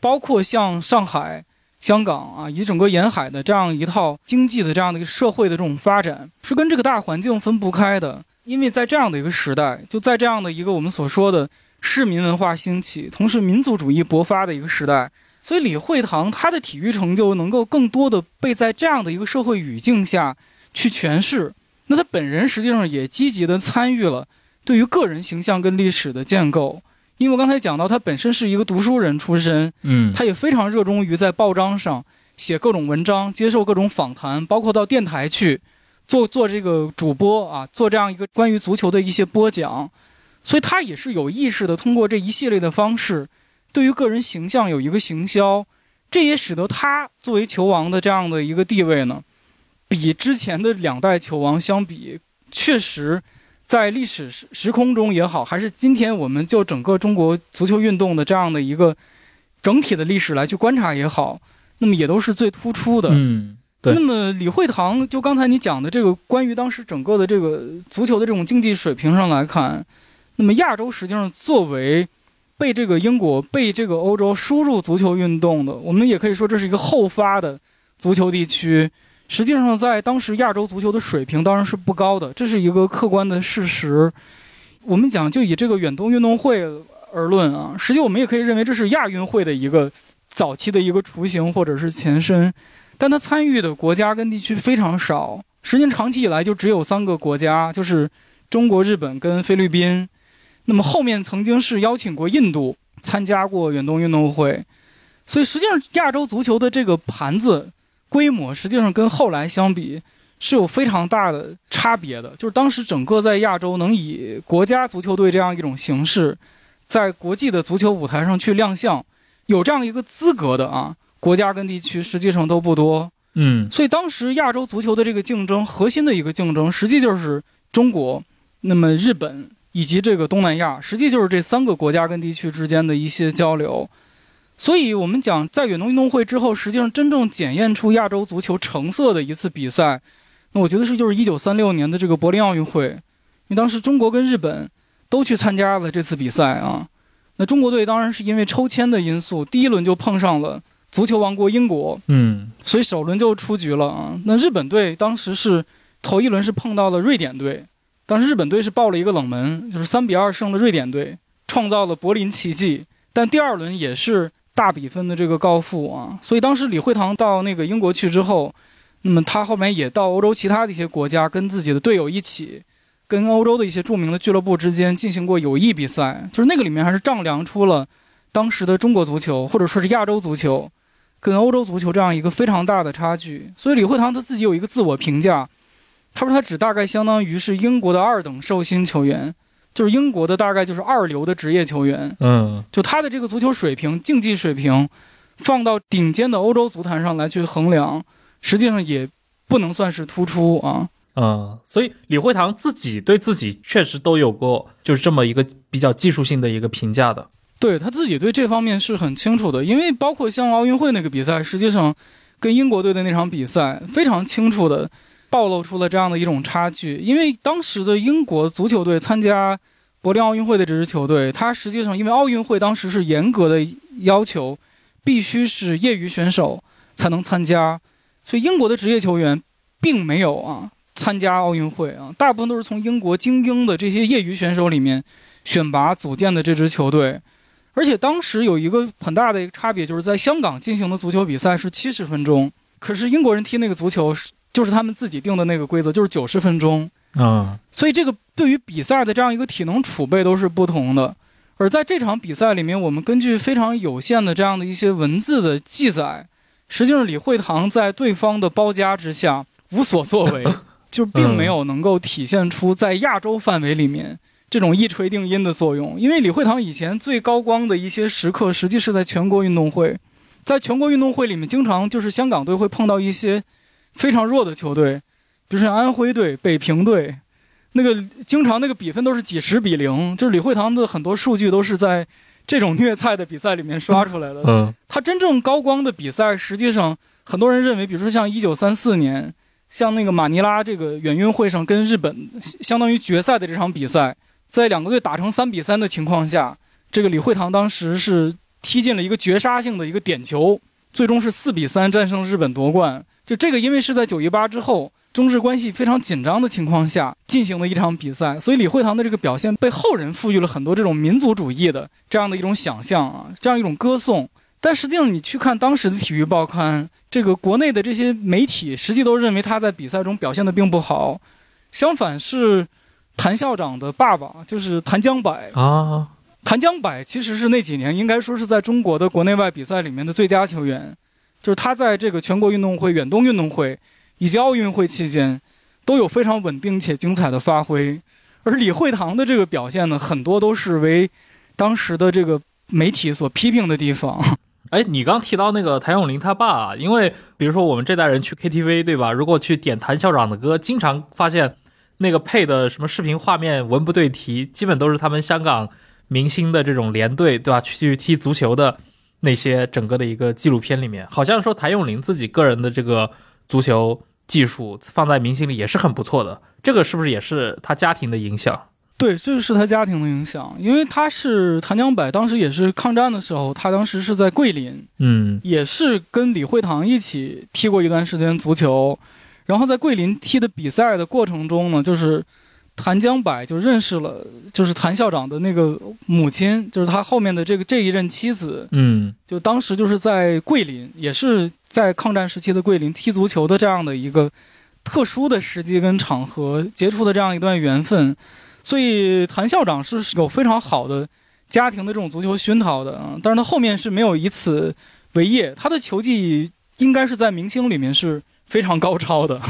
包括像上海、香港啊，以及整个沿海的这样一套经济的这样的一个社会的这种发展，是跟这个大环境分不开的。因为在这样的一个时代，就在这样的一个我们所说的市民文化兴起，同时民族主义勃发的一个时代，所以李惠堂他的体育成就能够更多的被在这样的一个社会语境下去诠释。那他本人实际上也积极的参与了对于个人形象跟历史的建构。因为我刚才讲到，他本身是一个读书人出身，嗯，他也非常热衷于在报章上写各种文章，接受各种访谈，包括到电台去做做这个主播啊，做这样一个关于足球的一些播讲。所以他也是有意识的通过这一系列的方式，对于个人形象有一个行销，这也使得他作为球王的这样的一个地位呢，比之前的两代球王相比，确实。在历史时空中也好，还是今天我们就整个中国足球运动的这样的一个整体的历史来去观察也好，那么也都是最突出的。嗯，那么李惠堂，就刚才你讲的这个关于当时整个的这个足球的这种竞技水平上来看，那么亚洲实际上作为被这个英国、被这个欧洲输入足球运动的，我们也可以说这是一个后发的足球地区。实际上，在当时亚洲足球的水平当然是不高的，这是一个客观的事实。我们讲，就以这个远东运动会而论啊，实际我们也可以认为这是亚运会的一个早期的一个雏形或者是前身，但他参与的国家跟地区非常少。实际上，长期以来就只有三个国家，就是中国、日本跟菲律宾。那么后面曾经是邀请过印度参加过远东运动会，所以实际上亚洲足球的这个盘子。规模实际上跟后来相比是有非常大的差别的，就是当时整个在亚洲能以国家足球队这样一种形式，在国际的足球舞台上去亮相，有这样一个资格的啊，国家跟地区实际上都不多。嗯，所以当时亚洲足球的这个竞争，核心的一个竞争，实际就是中国，那么日本以及这个东南亚，实际就是这三个国家跟地区之间的一些交流。所以，我们讲在远东运动会之后，实际上真正检验出亚洲足球成色的一次比赛，那我觉得是就是一九三六年的这个柏林奥运会，因为当时中国跟日本都去参加了这次比赛啊。那中国队当然是因为抽签的因素，第一轮就碰上了足球王国英国，嗯，所以首轮就出局了啊。那日本队当时是头一轮是碰到了瑞典队，当时日本队是爆了一个冷门，就是三比二胜了瑞典队，创造了柏林奇迹。但第二轮也是。大比分的这个告负啊，所以当时李惠堂到那个英国去之后，那么他后面也到欧洲其他的一些国家，跟自己的队友一起，跟欧洲的一些著名的俱乐部之间进行过友谊比赛，就是那个里面还是丈量出了当时的中国足球或者说是亚洲足球，跟欧洲足球这样一个非常大的差距。所以李惠堂他自己有一个自我评价，他说他只大概相当于是英国的二等寿星球员。就是英国的大概就是二流的职业球员，嗯，就他的这个足球水平、竞技水平，放到顶尖的欧洲足坛上来去衡量，实际上也不能算是突出啊。嗯，所以李惠堂自己对自己确实都有过就是这么一个比较技术性的一个评价的。对他自己对这方面是很清楚的，因为包括像奥运会那个比赛，实际上跟英国队的那场比赛非常清楚的。暴露出了这样的一种差距，因为当时的英国足球队参加柏林奥运会的这支球队，它实际上因为奥运会当时是严格的要求，必须是业余选手才能参加，所以英国的职业球员并没有啊参加奥运会啊，大部分都是从英国精英的这些业余选手里面选拔组建的这支球队，而且当时有一个很大的一个差别，就是在香港进行的足球比赛是七十分钟，可是英国人踢那个足球是。就是他们自己定的那个规则，就是九十分钟啊，所以这个对于比赛的这样一个体能储备都是不同的。而在这场比赛里面，我们根据非常有限的这样的一些文字的记载，实际上李惠堂在对方的包夹之下无所作为，[LAUGHS] 就并没有能够体现出在亚洲范围里面这种一锤定音的作用。因为李惠堂以前最高光的一些时刻，实际是在全国运动会，在全国运动会里面，经常就是香港队会碰到一些。非常弱的球队，比如像安徽队、北平队，那个经常那个比分都是几十比零。就是李惠堂的很多数据都是在这种虐菜的比赛里面刷出来的。嗯，他真正高光的比赛，实际上很多人认为，比如说像一九三四年，像那个马尼拉这个远运会上跟日本相当于决赛的这场比赛，在两个队打成三比三的情况下，这个李惠堂当时是踢进了一个绝杀性的一个点球，最终是四比三战胜日本夺冠。就这个，因为是在九一八之后，中日关系非常紧张的情况下进行的一场比赛，所以李惠堂的这个表现被后人赋予了很多这种民族主义的这样的一种想象啊，这样一种歌颂。但实际上，你去看当时的体育报刊，这个国内的这些媒体，实际都认为他在比赛中表现的并不好。相反是，谭校长的爸爸就是谭江柏啊，谭江柏其实是那几年应该说是在中国的国内外比赛里面的最佳球员，就是他在这个全国运动会、远东运动会以及奥运会期间，都有非常稳定且精彩的发挥。而李惠堂的这个表现呢，很多都是为当时的这个媒体所批评的地方。[LAUGHS] 哎，你刚提到那个谭咏麟他爸，因为比如说我们这代人去 KTV 对吧？如果去点谭校长的歌，经常发现那个配的什么视频画面文不对题，基本都是他们香港明星的这种连队对吧？去踢足球的那些整个的一个纪录片里面，好像说谭咏麟自己个人的这个足球技术放在明星里也是很不错的，这个是不是也是他家庭的影响？对，这个是他家庭的影响，因为他是谭江柏，当时也是抗战的时候，他当时是在桂林，嗯，也是跟李惠堂一起踢过一段时间足球，然后在桂林踢的比赛的过程中呢，就是谭江柏就认识了，就是谭校长的那个母亲，就是他后面的这个这一任妻子，嗯，就当时就是在桂林，也是在抗战时期的桂林踢足球的这样的一个特殊的时机跟场合结出的这样一段缘分。所以谭校长是有非常好的家庭的这种足球熏陶的啊，但是他后面是没有以此为业，他的球技应该是在明星里面是非常高超的。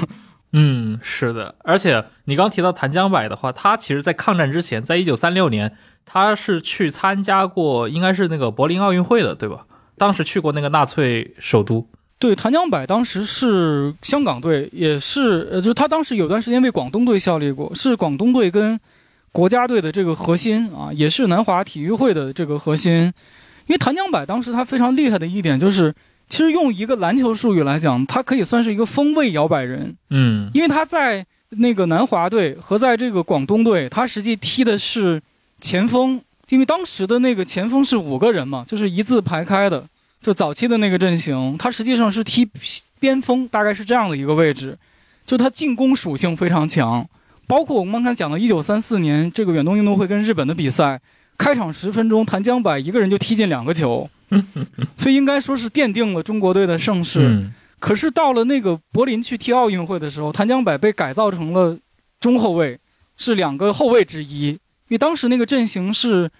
嗯，是的，而且你刚提到谭江柏的话，他其实在抗战之前，在一九三六年，他是去参加过，应该是那个柏林奥运会的，对吧？当时去过那个纳粹首都。对，谭江柏当时是香港队，也是呃，就他当时有段时间为广东队效力过，是广东队跟。国家队的这个核心啊，也是南华体育会的这个核心。因为谭江柏当时他非常厉害的一点就是，其实用一个篮球术语来讲，他可以算是一个锋位摇摆人。嗯，因为他在那个南华队和在这个广东队，他实际踢的是前锋。因为当时的那个前锋是五个人嘛，就是一字排开的，就早期的那个阵型，他实际上是踢边锋，大概是这样的一个位置，就他进攻属性非常强。包括我们刚才讲的1934年这个远东运动会跟日本的比赛，开场十分钟，谭江柏一个人就踢进两个球，[LAUGHS] 所以应该说是奠定了中国队的盛世。可是到了那个柏林去踢奥运会的时候，谭江柏被改造成了中后卫，是两个后卫之一。因为当时那个阵型是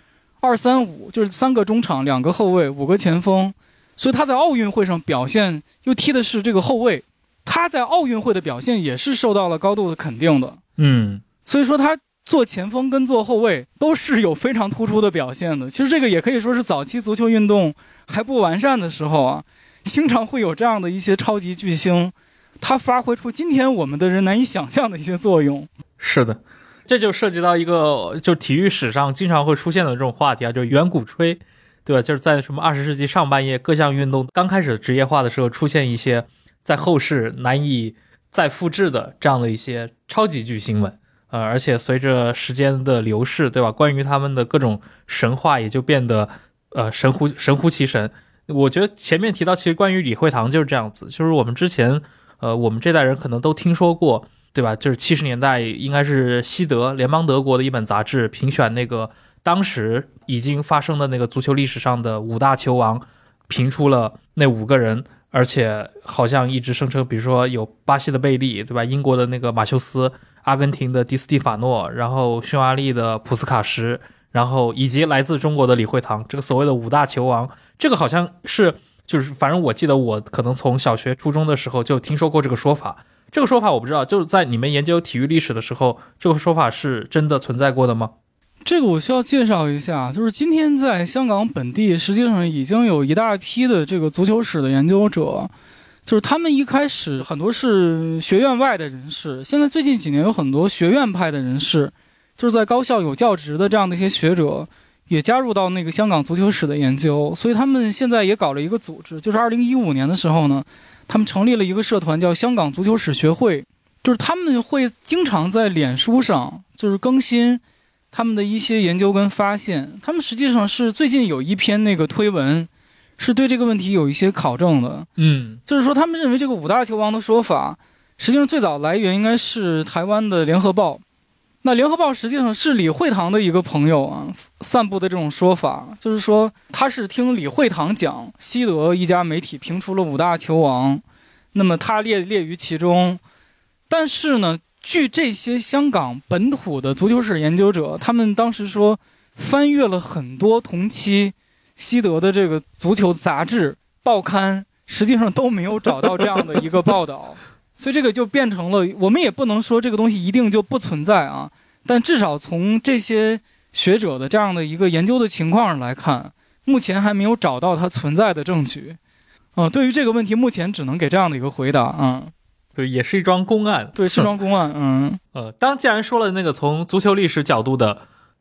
二三五，就是三个中场，两个后卫，五个前锋，所以他在奥运会上表现又踢的是这个后卫，他在奥运会的表现也是受到了高度的肯定的。嗯，所以说他做前锋跟做后卫都是有非常突出的表现的。其实这个也可以说是早期足球运动还不完善的时候啊，经常会有这样的一些超级巨星，他发挥出今天我们的人难以想象的一些作用。是的，这就涉及到一个就体育史上经常会出现的这种话题啊，就是远古吹，对吧？就是在什么二十世纪上半叶各项运动刚开始职业化的时候，出现一些在后世难以。再复制的这样的一些超级巨星们，呃，而且随着时间的流逝，对吧？关于他们的各种神话也就变得，呃，神乎神乎其神。我觉得前面提到，其实关于李惠堂就是这样子，就是我们之前，呃，我们这代人可能都听说过，对吧？就是七十年代应该是西德联邦德国的一本杂志评选那个当时已经发生的那个足球历史上的五大球王，评出了那五个人。而且好像一直声称，比如说有巴西的贝利，对吧？英国的那个马修斯，阿根廷的迪斯蒂法诺，然后匈牙利的普斯卡什，然后以及来自中国的李惠堂，这个所谓的五大球王，这个好像是就是，反正我记得我可能从小学、初中的时候就听说过这个说法。这个说法我不知道，就是在你们研究体育历史的时候，这个说法是真的存在过的吗？这个我需要介绍一下，就是今天在香港本地，实际上已经有一大批的这个足球史的研究者，就是他们一开始很多是学院外的人士，现在最近几年有很多学院派的人士，就是在高校有教职的这样的一些学者，也加入到那个香港足球史的研究，所以他们现在也搞了一个组织，就是二零一五年的时候呢，他们成立了一个社团，叫香港足球史学会，就是他们会经常在脸书上就是更新。他们的一些研究跟发现，他们实际上是最近有一篇那个推文，是对这个问题有一些考证的。嗯，就是说他们认为这个五大球王的说法，实际上最早来源应该是台湾的《联合报》。那《联合报》实际上是李惠堂的一个朋友啊，散布的这种说法，就是说他是听李惠堂讲西德一家媒体评出了五大球王，那么他列列于其中。但是呢，据这些香港本土的足球史研究者，他们当时说，翻阅了很多同期西德的这个足球杂志报刊，实际上都没有找到这样的一个报道。所以这个就变成了，我们也不能说这个东西一定就不存在啊。但至少从这些学者的这样的一个研究的情况上来看，目前还没有找到它存在的证据。嗯，对于这个问题，目前只能给这样的一个回答。嗯，对，也是一桩公案。对，是桩公案。嗯，[LAUGHS] 呃，当既然说了那个从足球历史角度的，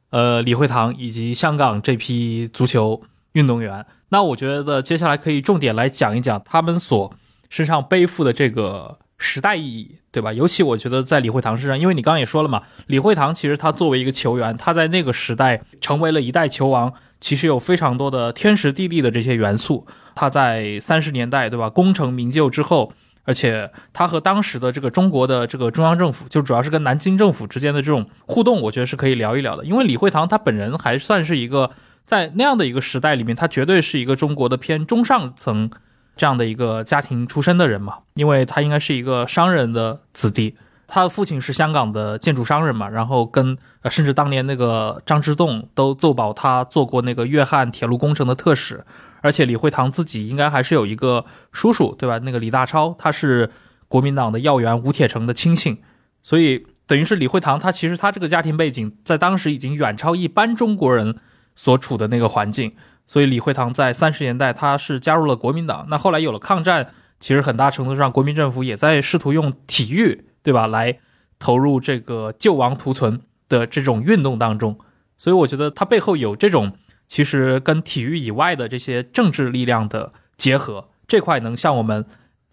呃，李惠堂以及香港这批足球运动员，那我觉得接下来可以重点来讲一讲他们所身上背负的这个。时代意义，对吧？尤其我觉得在李惠堂身上，因为你刚刚也说了嘛，李惠堂其实他作为一个球员，他在那个时代成为了一代球王，其实有非常多的天时地利的这些元素。他在三十年代，对吧？功成名就之后，而且他和当时的这个中国的这个中央政府，就主要是跟南京政府之间的这种互动，我觉得是可以聊一聊的。因为李惠堂他本人还算是一个在那样的一个时代里面，他绝对是一个中国的偏中上层。这样的一个家庭出身的人嘛，因为他应该是一个商人的子弟，他的父亲是香港的建筑商人嘛，然后跟呃，甚至当年那个张之洞都奏保他做过那个粤汉铁路工程的特使，而且李惠堂自己应该还是有一个叔叔，对吧？那个李大超，他是国民党的要员吴铁城的亲信，所以等于是李惠堂他其实他这个家庭背景在当时已经远超一般中国人所处的那个环境。所以李惠堂在三十年代，他是加入了国民党。那后来有了抗战，其实很大程度上，国民政府也在试图用体育，对吧，来投入这个救亡图存的这种运动当中。所以我觉得他背后有这种其实跟体育以外的这些政治力量的结合，这块能向我们。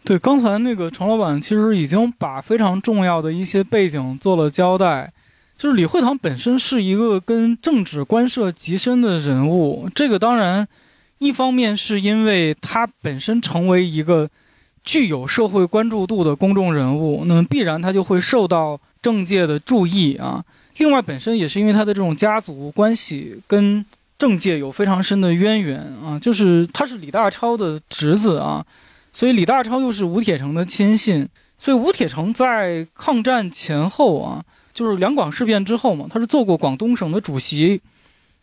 对，刚才那个程老板其实已经把非常重要的一些背景做了交代。就是李惠堂本身是一个跟政治关涉极深的人物，这个当然，一方面是因为他本身成为一个具有社会关注度的公众人物，那么必然他就会受到政界的注意啊。另外，本身也是因为他的这种家族关系跟政界有非常深的渊源啊，就是他是李大钊的侄子啊，所以李大钊又是吴铁城的亲信，所以吴铁城在抗战前后啊。就是两广事变之后嘛，他是做过广东省的主席。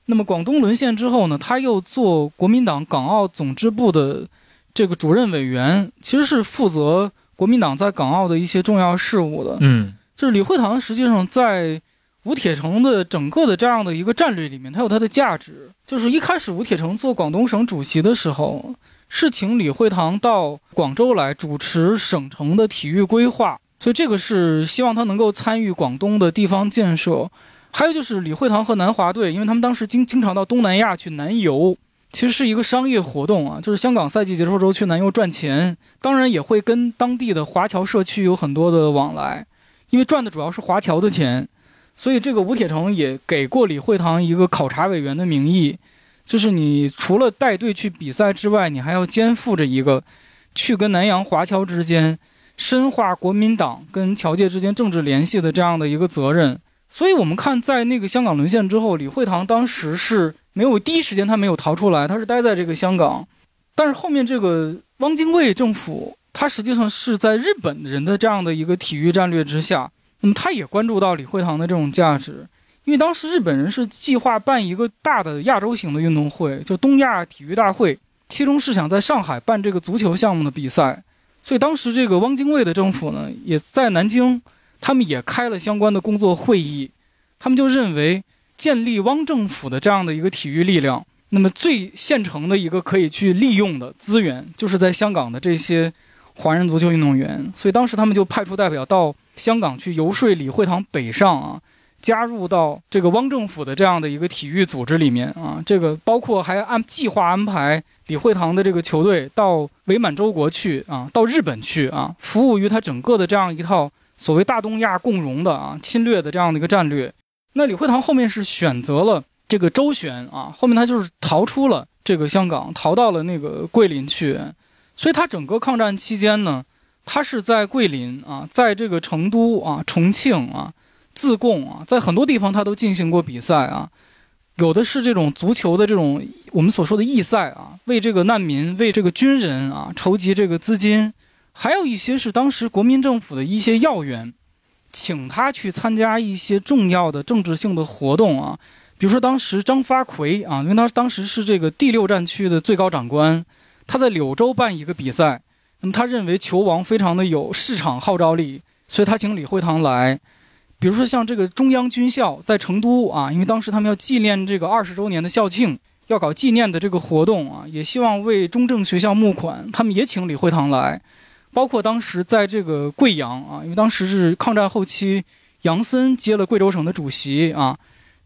那么广东沦陷之后呢，他又做国民党港澳总支部的这个主任委员，其实是负责国民党在港澳的一些重要事务的。嗯，就是李惠堂实际上在吴铁城的整个的这样的一个战略里面，它有它的价值。就是一开始吴铁城做广东省主席的时候，是请李惠堂到广州来主持省城的体育规划。所以这个是希望他能够参与广东的地方建设，还有就是李惠堂和南华队，因为他们当时经经常到东南亚去南游，其实是一个商业活动啊，就是香港赛季结束之后去南游赚钱，当然也会跟当地的华侨社区有很多的往来，因为赚的主要是华侨的钱，所以这个吴铁城也给过李惠堂一个考察委员的名义，就是你除了带队去比赛之外，你还要肩负着一个去跟南洋华侨之间。深化国民党跟侨界之间政治联系的这样的一个责任，所以我们看，在那个香港沦陷之后，李惠堂当时是没有第一时间他没有逃出来，他是待在这个香港，但是后面这个汪精卫政府，他实际上是在日本人的这样的一个体育战略之下，那么他也关注到李惠堂的这种价值，因为当时日本人是计划办一个大的亚洲型的运动会，就东亚体育大会，其中是想在上海办这个足球项目的比赛。所以当时这个汪精卫的政府呢，也在南京，他们也开了相关的工作会议，他们就认为建立汪政府的这样的一个体育力量，那么最现成的一个可以去利用的资源，就是在香港的这些华人足球运动员。所以当时他们就派出代表到香港去游说李惠堂北上啊。加入到这个汪政府的这样的一个体育组织里面啊，这个包括还按计划安排李惠堂的这个球队到伪满洲国去啊，到日本去啊，服务于他整个的这样一套所谓大东亚共荣的啊侵略的这样的一个战略。那李惠堂后面是选择了这个周旋啊，后面他就是逃出了这个香港，逃到了那个桂林去，所以他整个抗战期间呢。他是在桂林啊，在这个成都啊、重庆啊、自贡啊，在很多地方他都进行过比赛啊。有的是这种足球的这种我们所说的义赛啊，为这个难民、为这个军人啊筹集这个资金；还有一些是当时国民政府的一些要员，请他去参加一些重要的政治性的活动啊。比如说当时张发奎啊，因为他当时是这个第六战区的最高长官，他在柳州办一个比赛，那么他认为球王非常的有市场号召力，所以他请李惠堂来。比如说像这个中央军校在成都啊，因为当时他们要纪念这个二十周年的校庆，要搞纪念的这个活动啊，也希望为中正学校募款，他们也请李惠堂来。包括当时在这个贵阳啊，因为当时是抗战后期，杨森接了贵州省的主席啊，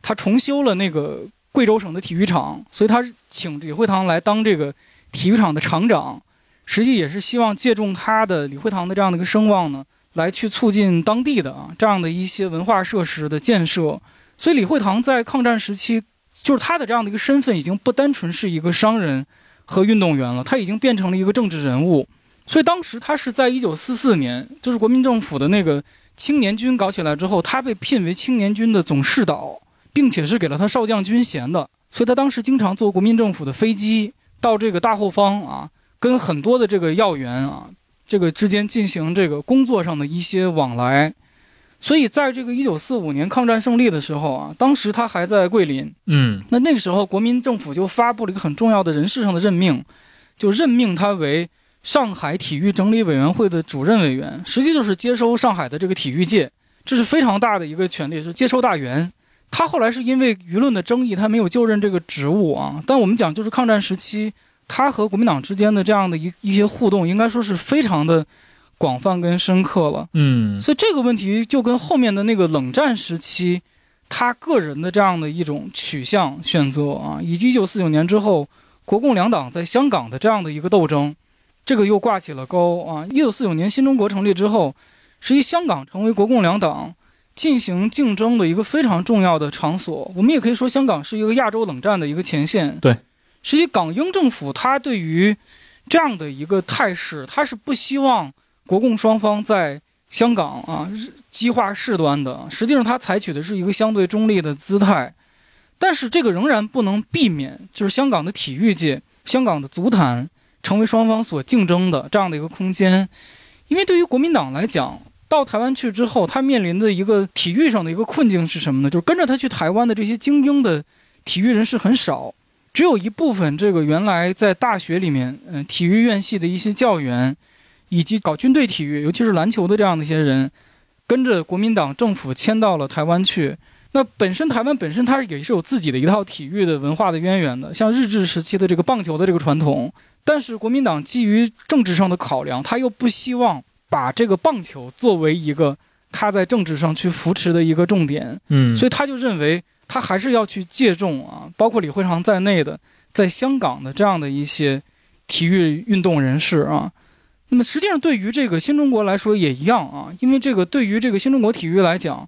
他重修了那个贵州省的体育场，所以他请李惠堂来当这个体育场的厂长，实际也是希望借重他的李惠堂的这样的一个声望呢。来去促进当地的啊这样的一些文化设施的建设，所以李惠堂在抗战时期，就是他的这样的一个身份已经不单纯是一个商人和运动员了，他已经变成了一个政治人物。所以当时他是在一九四四年，就是国民政府的那个青年军搞起来之后，他被聘为青年军的总侍导，并且是给了他少将军衔的。所以他当时经常坐国民政府的飞机到这个大后方啊，跟很多的这个要员啊。这个之间进行这个工作上的一些往来，所以在这个一九四五年抗战胜利的时候啊，当时他还在桂林，嗯，那那个时候国民政府就发布了一个很重要的人事上的任命，就任命他为上海体育整理委员会的主任委员，实际就是接收上海的这个体育界，这是非常大的一个权利，是接收大员。他后来是因为舆论的争议，他没有就任这个职务啊。但我们讲，就是抗战时期。他和国民党之间的这样的一一些互动，应该说是非常的广泛跟深刻了。嗯，所以这个问题就跟后面的那个冷战时期，他个人的这样的一种取向选择啊，以及一九四九年之后国共两党在香港的这样的一个斗争，这个又挂起了钩啊。一九四九年新中国成立之后，实际香港成为国共两党进行竞争的一个非常重要的场所。我们也可以说，香港是一个亚洲冷战的一个前线。对。实际港英政府他对于这样的一个态势，他是不希望国共双方在香港啊激化事端的。实际上，他采取的是一个相对中立的姿态。但是，这个仍然不能避免，就是香港的体育界、香港的足坛成为双方所竞争的这样的一个空间。因为对于国民党来讲，到台湾去之后，他面临的一个体育上的一个困境是什么呢？就是跟着他去台湾的这些精英的体育人士很少。只有一部分这个原来在大学里面，嗯，体育院系的一些教员，以及搞军队体育，尤其是篮球的这样的一些人，跟着国民党政府迁到了台湾去。那本身台湾本身它也是有自己的一套体育的文化的渊源的，像日治时期的这个棒球的这个传统。但是国民党基于政治上的考量，他又不希望把这个棒球作为一个他在政治上去扶持的一个重点，嗯，所以他就认为。他还是要去借重啊，包括李惠堂在内的在香港的这样的一些体育运动人士啊。那么实际上对于这个新中国来说也一样啊，因为这个对于这个新中国体育来讲，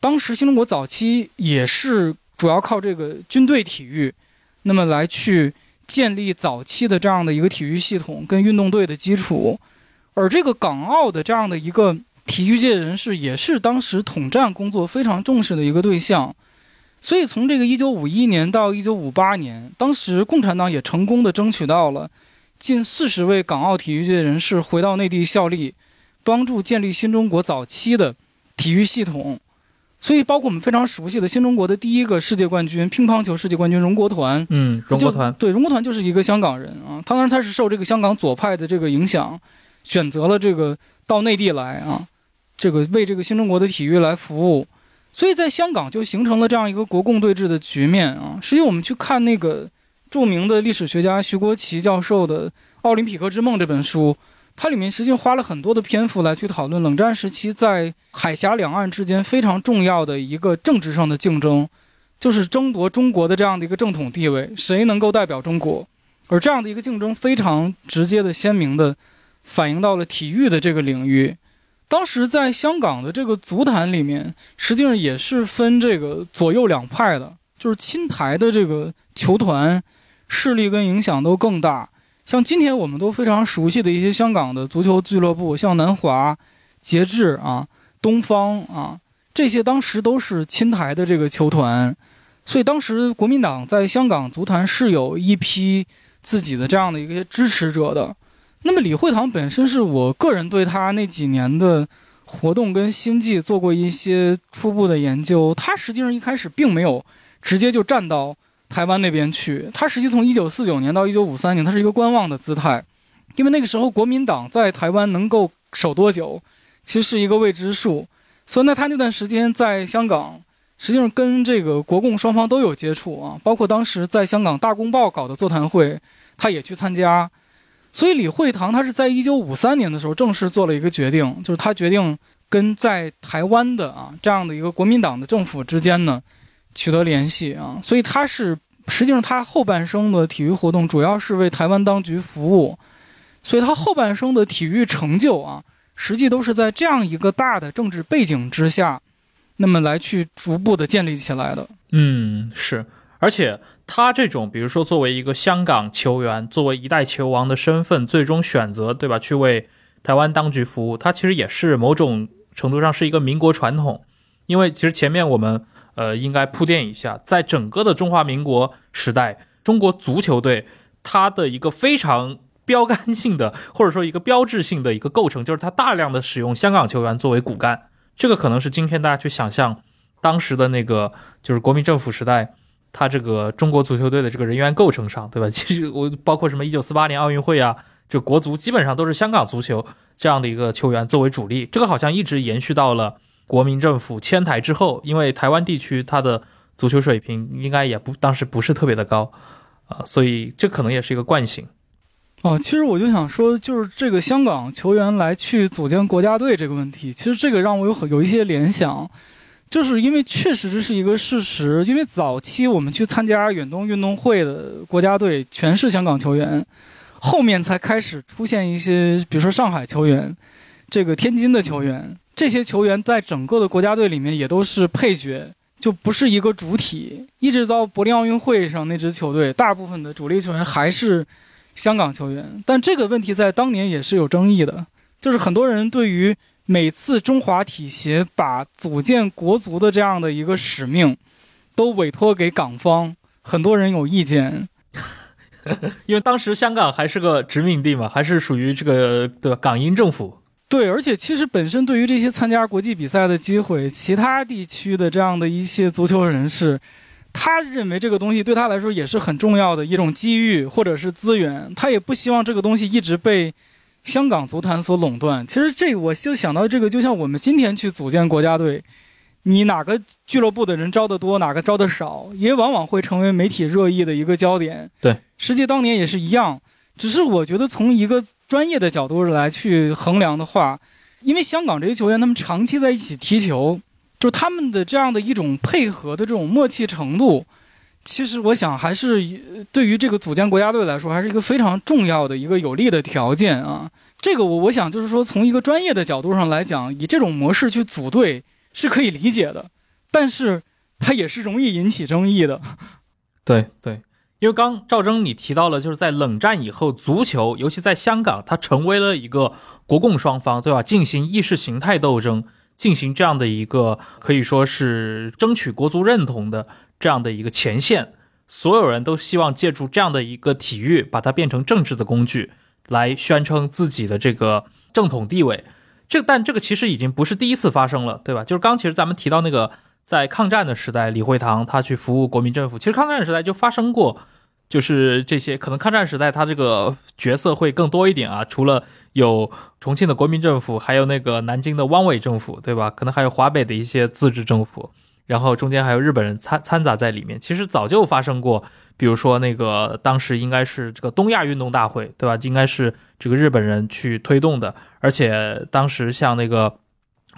当时新中国早期也是主要靠这个军队体育，那么来去建立早期的这样的一个体育系统跟运动队的基础，而这个港澳的这样的一个体育界人士也是当时统战工作非常重视的一个对象。所以，从这个一九五一年到一九五八年，当时共产党也成功的争取到了近四十位港澳体育界人士回到内地效力，帮助建立新中国早期的体育系统。所以，包括我们非常熟悉的新中国的第一个世界冠军乒乓球世界冠军荣国团，嗯，荣国团对荣国团就是一个香港人啊。当然，他是受这个香港左派的这个影响，选择了这个到内地来啊，这个为这个新中国的体育来服务。所以在香港就形成了这样一个国共对峙的局面啊！实际我们去看那个著名的历史学家徐国奇教授的《奥林匹克之梦》这本书，它里面实际花了很多的篇幅来去讨论冷战时期在海峡两岸之间非常重要的一个政治上的竞争，就是争夺中国的这样的一个正统地位，谁能够代表中国？而这样的一个竞争非常直接的、鲜明的反映到了体育的这个领域。当时在香港的这个足坛里面，实际上也是分这个左右两派的，就是亲台的这个球团势力跟影响都更大，像今天我们都非常熟悉的一些香港的足球俱乐部，像南华、节制啊、东方啊，这些当时都是亲台的这个球团，所以当时国民党在香港足坛是有一批自己的这样的一个支持者的。那么李惠堂本身是我个人对他那几年的活动跟心计做过一些初步的研究，他实际上一开始并没有直接就站到。台湾那边去，他实际从一九四九年到一九五三年，他是一个观望的姿态，因为那个时候国民党在台湾能够守多久，其实是一个未知数。所以呢，他那段时间在香港，实际上跟这个国共双方都有接触啊，包括当时在香港《大公报》搞的座谈会，他也去参加。所以李惠堂他是在一九五三年的时候正式做了一个决定，就是他决定跟在台湾的啊这样的一个国民党的政府之间呢。取得联系啊，所以他是实际上他后半生的体育活动主要是为台湾当局服务，所以他后半生的体育成就啊，实际都是在这样一个大的政治背景之下，那么来去逐步的建立起来的。嗯，是，而且他这种比如说作为一个香港球员，作为一代球王的身份，最终选择对吧，去为台湾当局服务，他其实也是某种程度上是一个民国传统，因为其实前面我们。呃，应该铺垫一下，在整个的中华民国时代，中国足球队它的一个非常标杆性的，或者说一个标志性的一个构成，就是它大量的使用香港球员作为骨干。这个可能是今天大家去想象当时的那个，就是国民政府时代，他这个中国足球队的这个人员构成上，对吧？[LAUGHS] 其实我包括什么一九四八年奥运会啊，这国足基本上都是香港足球这样的一个球员作为主力。这个好像一直延续到了。国民政府迁台之后，因为台湾地区它的足球水平应该也不当时不是特别的高，啊，所以这可能也是一个惯性。哦，其实我就想说，就是这个香港球员来去组建国家队这个问题，其实这个让我有很有一些联想，就是因为确实这是一个事实，因为早期我们去参加远东运动会的国家队全是香港球员，后面才开始出现一些，比如说上海球员，这个天津的球员。这些球员在整个的国家队里面也都是配角，就不是一个主体。一直到柏林奥运会上，那支球队大部分的主力球员还是香港球员。但这个问题在当年也是有争议的，就是很多人对于每次中华体协把组建国足的这样的一个使命，都委托给港方，很多人有意见，[LAUGHS] 因为当时香港还是个殖民地嘛，还是属于这个的港英政府。对，而且其实本身对于这些参加国际比赛的机会，其他地区的这样的一些足球人士，他认为这个东西对他来说也是很重要的一种机遇或者是资源，他也不希望这个东西一直被香港足坛所垄断。其实这我就想到这个，就像我们今天去组建国家队，你哪个俱乐部的人招的多，哪个招的少，也往往会成为媒体热议的一个焦点。对，实际当年也是一样。只是我觉得从一个专业的角度来去衡量的话，因为香港这些球员他们长期在一起踢球，就他们的这样的一种配合的这种默契程度，其实我想还是对于这个组建国家队来说，还是一个非常重要的一个有利的条件啊。这个我我想就是说，从一个专业的角度上来讲，以这种模式去组队是可以理解的，但是它也是容易引起争议的。对对。因为刚赵征你提到了，就是在冷战以后，足球尤其在香港，它成为了一个国共双方对吧进行意识形态斗争，进行这样的一个可以说是争取国足认同的这样的一个前线，所有人都希望借助这样的一个体育，把它变成政治的工具，来宣称自己的这个正统地位。这但这个其实已经不是第一次发生了，对吧？就是刚其实咱们提到那个在抗战的时代，李惠堂他去服务国民政府，其实抗战时代就发生过。就是这些，可能抗战时代他这个角色会更多一点啊。除了有重庆的国民政府，还有那个南京的汪伪政府，对吧？可能还有华北的一些自治政府，然后中间还有日本人掺掺杂在里面。其实早就发生过，比如说那个当时应该是这个东亚运动大会，对吧？应该是这个日本人去推动的，而且当时像那个。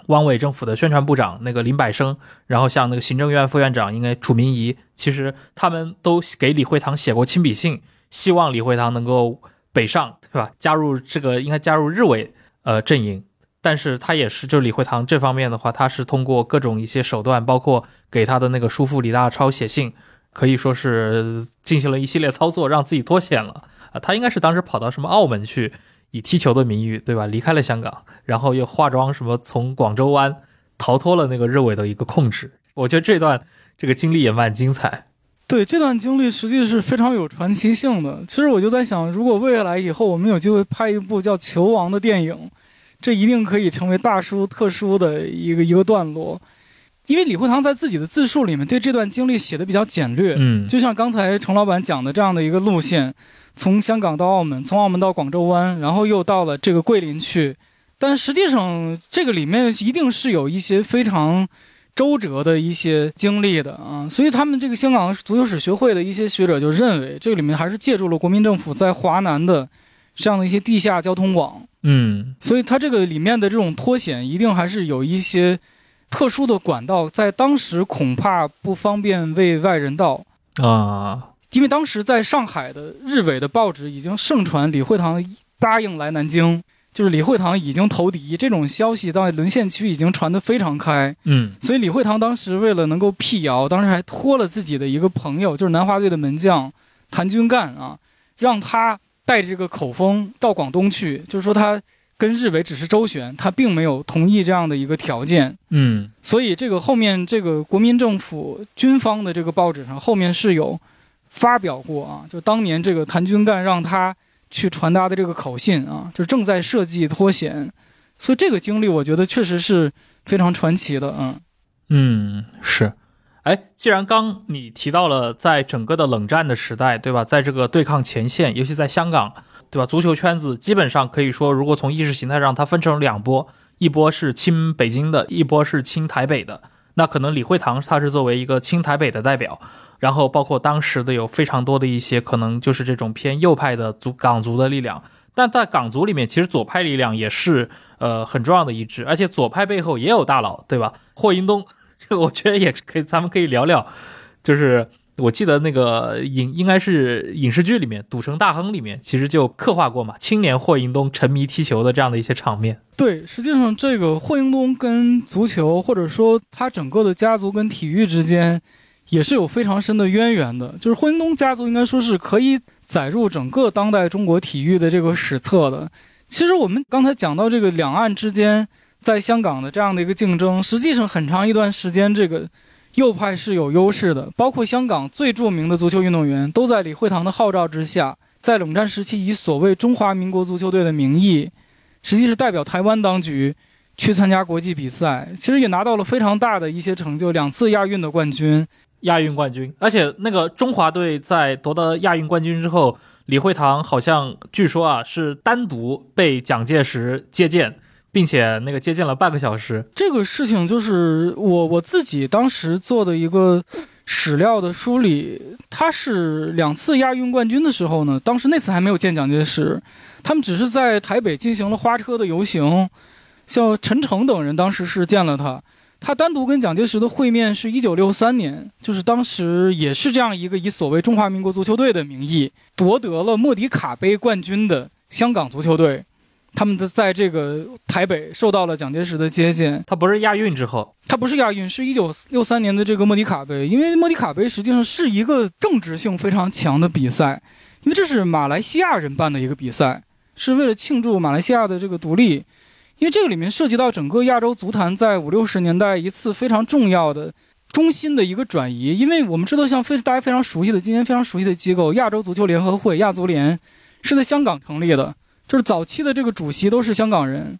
汪伪政府的宣传部长那个林百生，然后像那个行政院副院长应该楚明仪，其实他们都给李惠堂写过亲笔信，希望李惠堂能够北上，对吧？加入这个应该加入日伪呃阵营，但是他也是就李惠堂这方面的话，他是通过各种一些手段，包括给他的那个叔父李大钊写信，可以说是进行了一系列操作，让自己脱险了。啊，他应该是当时跑到什么澳门去，以踢球的名义，对吧？离开了香港，然后又化妆什么从广州湾逃脱了那个日伪的一个控制。我觉得这段这个经历也蛮精彩。对这段经历，实际是非常有传奇性的。其实我就在想，如果未来以后我们有机会拍一部叫《球王》的电影，这一定可以成为大书特书的一个一个段落。因为李惠堂在自己的自述里面对这段经历写的比较简略，嗯，就像刚才程老板讲的这样的一个路线，从香港到澳门，从澳门到广州湾，然后又到了这个桂林去。但实际上，这个里面一定是有一些非常。周折的一些经历的啊，所以他们这个香港足球史学会的一些学者就认为，这个里面还是借助了国民政府在华南的这样的一些地下交通网，嗯，所以它这个里面的这种脱险一定还是有一些特殊的管道，在当时恐怕不方便为外人道啊，因为当时在上海的日伪的报纸已经盛传李惠堂答应来南京。就是李惠堂已经投敌，这种消息到沦陷区已经传得非常开。嗯，所以李惠堂当时为了能够辟谣，当时还托了自己的一个朋友，就是南华队的门将谭军干啊，让他带这个口风到广东去，就是说他跟日伪只是周旋，他并没有同意这样的一个条件。嗯，所以这个后面这个国民政府军方的这个报纸上后面是有发表过啊，就当年这个谭军干让他。去传达的这个口信啊，就正在设计脱险，所以这个经历我觉得确实是非常传奇的，嗯，嗯是，哎，既然刚你提到了在整个的冷战的时代，对吧，在这个对抗前线，尤其在香港，对吧，足球圈子基本上可以说，如果从意识形态上它分成两波，一波是亲北京的，一波是亲台北的，那可能李惠堂他是作为一个亲台北的代表。然后包括当时的有非常多的一些可能就是这种偏右派的足港足的力量，但在港足里面，其实左派力量也是呃很重要的一支，而且左派背后也有大佬，对吧？霍英东，我觉得也是可以，咱们可以聊聊。就是我记得那个影应该是影视剧里面《赌城大亨》里面，其实就刻画过嘛，青年霍英东沉迷踢球的这样的一些场面。对，实际上这个霍英东跟足球，或者说他整个的家族跟体育之间。也是有非常深的渊源的，就是霍英东家族应该说是可以载入整个当代中国体育的这个史册的。其实我们刚才讲到这个两岸之间在香港的这样的一个竞争，实际上很长一段时间这个右派是有优势的，包括香港最著名的足球运动员都在李惠堂的号召之下，在冷战时期以所谓中华民国足球队的名义，实际是代表台湾当局去参加国际比赛，其实也拿到了非常大的一些成就，两次亚运的冠军。亚运冠军，而且那个中华队在夺得亚运冠军之后，李惠堂好像据说啊是单独被蒋介石接见，并且那个接近了半个小时。这个事情就是我我自己当时做的一个史料的梳理，他是两次亚运冠军的时候呢，当时那次还没有见蒋介石，他们只是在台北进行了花车的游行，像陈诚等人当时是见了他。他单独跟蒋介石的会面是一九六三年，就是当时也是这样一个以所谓中华民国足球队的名义夺得了莫迪卡杯冠军的香港足球队，他们的在这个台北受到了蒋介石的接见。他不是亚运之后，他不是亚运，是一九六三年的这个莫迪卡杯，因为莫迪卡杯实际上是一个政治性非常强的比赛，因为这是马来西亚人办的一个比赛，是为了庆祝马来西亚的这个独立。因为这个里面涉及到整个亚洲足坛在五六十年代一次非常重要的中心的一个转移。因为我们知道，像非大家非常熟悉的今天非常熟悉的机构亚洲足球联合会亚足联，是在香港成立的，就是早期的这个主席都是香港人，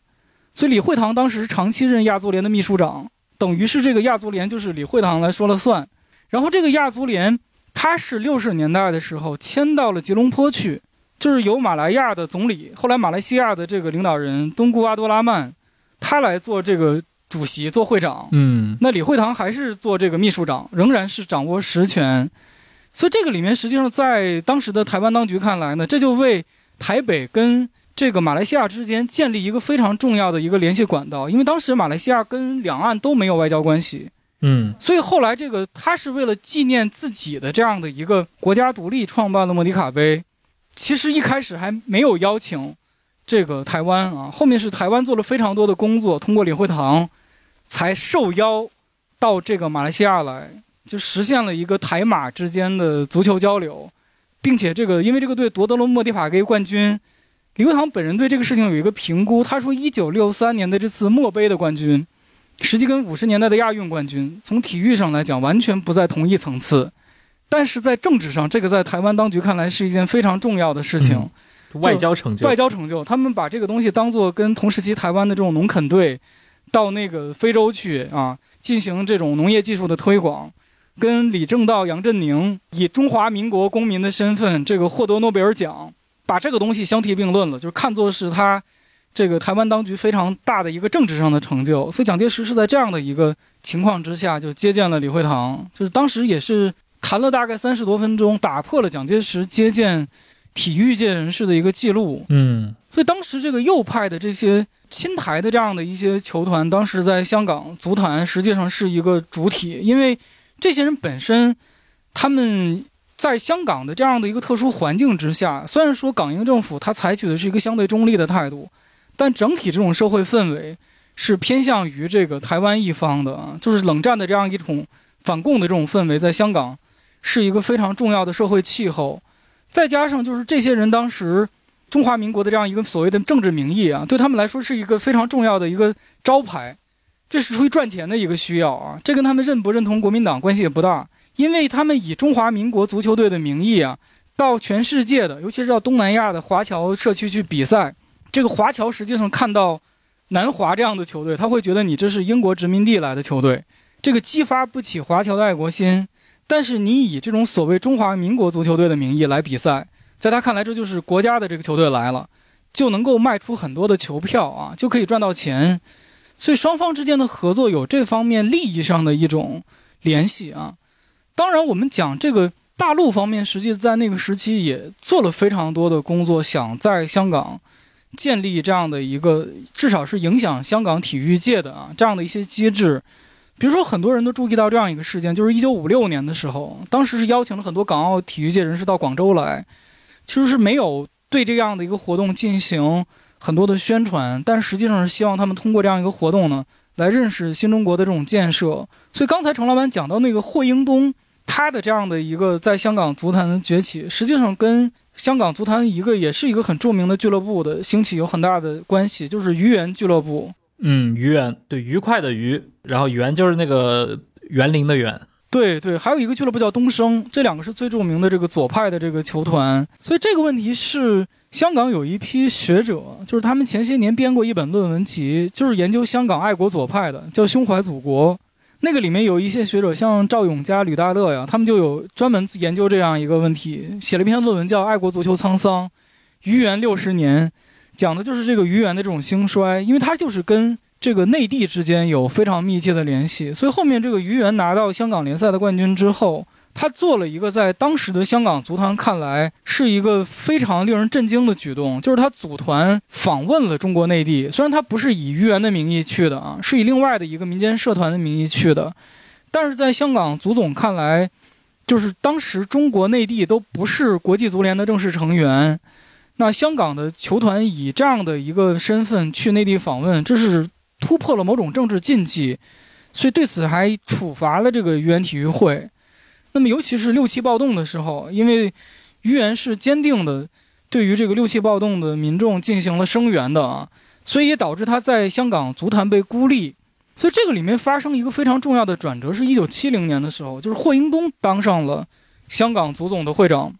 所以李惠堂当时长期任亚足联的秘书长，等于是这个亚足联就是李惠堂来说了算。然后这个亚足联，他是六十年代的时候迁到了吉隆坡去。就是由马来亚的总理，后来马来西亚的这个领导人东姑阿多拉曼，他来做这个主席、做会长。嗯，那李惠堂还是做这个秘书长，仍然是掌握实权。所以这个里面实际上在当时的台湾当局看来呢，这就为台北跟这个马来西亚之间建立一个非常重要的一个联系管道。因为当时马来西亚跟两岸都没有外交关系。嗯，所以后来这个他是为了纪念自己的这样的一个国家独立，创办了莫迪卡杯。其实一开始还没有邀请这个台湾啊，后面是台湾做了非常多的工作，通过李惠堂才受邀到这个马来西亚来，就实现了一个台马之间的足球交流。并且这个因为这个队夺得了莫迪法杯冠军，李惠堂本人对这个事情有一个评估，他说一九六三年的这次墨杯的冠军，实际跟五十年代的亚运冠军从体育上来讲完全不在同一层次，但是在政治上，这个在台湾当局看来是一件非常重要的事情。外交成就，外交成就，他们把这个东西当做跟同时期台湾的这种农垦队，到那个非洲去啊，进行这种农业技术的推广，跟李政道、杨振宁以中华民国公民的身份，这个获得诺贝尔奖，把这个东西相提并论了，就看作是他这个台湾当局非常大的一个政治上的成就。所以蒋介石是在这样的一个情况之下就接见了李惠堂，就是当时也是谈了大概三十多分钟，打破了蒋介石接见。体育界人士的一个记录，嗯，所以当时这个右派的这些亲台的这样的一些球团，当时在香港足坛实际上是一个主体，因为这些人本身他们在香港的这样的一个特殊环境之下，虽然说港英政府他采取的是一个相对中立的态度，但整体这种社会氛围是偏向于这个台湾一方的啊，就是冷战的这样一种反共的这种氛围，在香港是一个非常重要的社会气候。再加上就是这些人当时中华民国的这样一个所谓的政治名义啊，对他们来说是一个非常重要的一个招牌，这是出于赚钱的一个需要啊。这跟他们认不认同国民党关系也不大，因为他们以中华民国足球队的名义啊，到全世界的，尤其是到东南亚的华侨社区去比赛。这个华侨实际上看到南华这样的球队，他会觉得你这是英国殖民地来的球队，这个激发不起华侨的爱国心。但是你以这种所谓中华民国足球队的名义来比赛，在他看来这就是国家的这个球队来了，就能够卖出很多的球票啊，就可以赚到钱。所以双方之间的合作有这方面利益上的一种联系啊。当然，我们讲这个大陆方面，实际在那个时期也做了非常多的工作，想在香港建立这样的一个至少是影响香港体育界的啊这样的一些机制。比如说，很多人都注意到这样一个事件，就是一九五六年的时候，当时是邀请了很多港澳体育界人士到广州来，其实是没有对这样的一个活动进行很多的宣传，但实际上是希望他们通过这样一个活动呢，来认识新中国的这种建设。所以刚才程老板讲到那个霍英东，他的这样的一个在香港足坛的崛起，实际上跟香港足坛一个也是一个很著名的俱乐部的兴起有很大的关系，就是愚园俱乐部。嗯，愚园对愉快的愉，然后园就是那个园林的园。对对，还有一个俱乐部叫东升，这两个是最著名的这个左派的这个球团。所以这个问题是香港有一批学者，就是他们前些年编过一本论文集，就是研究香港爱国左派的，叫《胸怀祖国》。那个里面有一些学者，像赵永嘉、吕大乐呀，他们就有专门研究这样一个问题，写了一篇论文叫《爱国足球沧桑：愚园六十年》。讲的就是这个愚园的这种兴衰，因为它就是跟这个内地之间有非常密切的联系，所以后面这个于园拿到香港联赛的冠军之后，他做了一个在当时的香港足坛看来是一个非常令人震惊的举动，就是他组团访问了中国内地，虽然他不是以于园的名义去的啊，是以另外的一个民间社团的名义去的，但是在香港足总看来，就是当时中国内地都不是国际足联的正式成员。那香港的球团以这样的一个身份去内地访问，这是突破了某种政治禁忌，所以对此还处罚了这个愚园体育会。那么，尤其是六七暴动的时候，因为愚园是坚定的对于这个六七暴动的民众进行了声援的啊，所以也导致他在香港足坛被孤立。所以这个里面发生一个非常重要的转折，是一九七零年的时候，就是霍英东当上了香港足总的会长。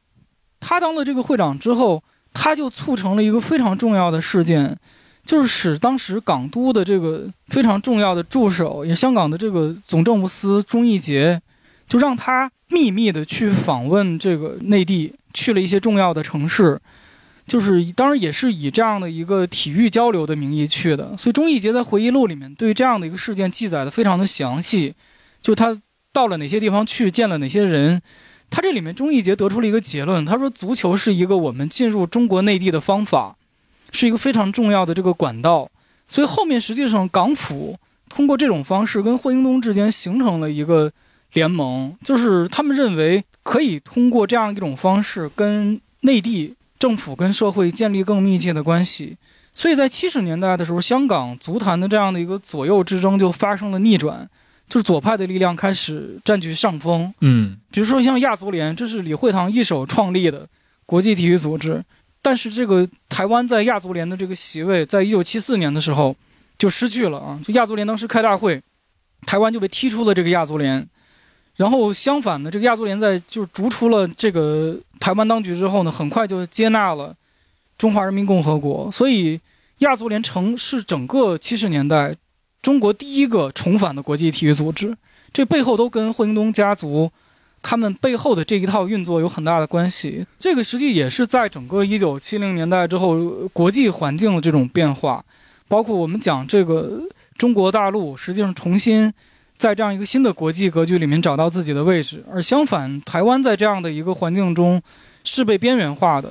他当了这个会长之后。他就促成了一个非常重要的事件，就是使当时港督的这个非常重要的助手，也香港的这个总政务司钟义杰，就让他秘密的去访问这个内地，去了一些重要的城市，就是当然也是以这样的一个体育交流的名义去的。所以钟义杰在回忆录里面对这样的一个事件记载的非常的详细，就他到了哪些地方去，见了哪些人。他这里面钟义杰得出了一个结论，他说足球是一个我们进入中国内地的方法，是一个非常重要的这个管道。所以后面实际上港府通过这种方式跟霍英东之间形成了一个联盟，就是他们认为可以通过这样一种方式跟内地政府跟社会建立更密切的关系。所以在七十年代的时候，香港足坛的这样的一个左右之争就发生了逆转。就是左派的力量开始占据上风。嗯比如说像亚足联，这是李惠堂一手创立的国际体育组织，但是这个台湾在亚足联的这个席位，在一九七四年的时候就失去了啊，就亚足联当时开大会，台湾就被踢出了这个亚足联。然后相反呢，这个亚足联在就是逐出了这个台湾当局之后呢，很快就接纳了中华人民共和国，所以亚足联成是整个七十年代中国第一个重返的国际体育组织。这背后都跟霍英东家族他们背后的这一套运作有很大的关系。这个实际也是在整个一九七零年代之后国际环境的这种变化，包括我们讲这个中国大陆实际上重新在这样一个新的国际格局里面找到自己的位置，而相反，台湾在这样的一个环境中是被边缘化的。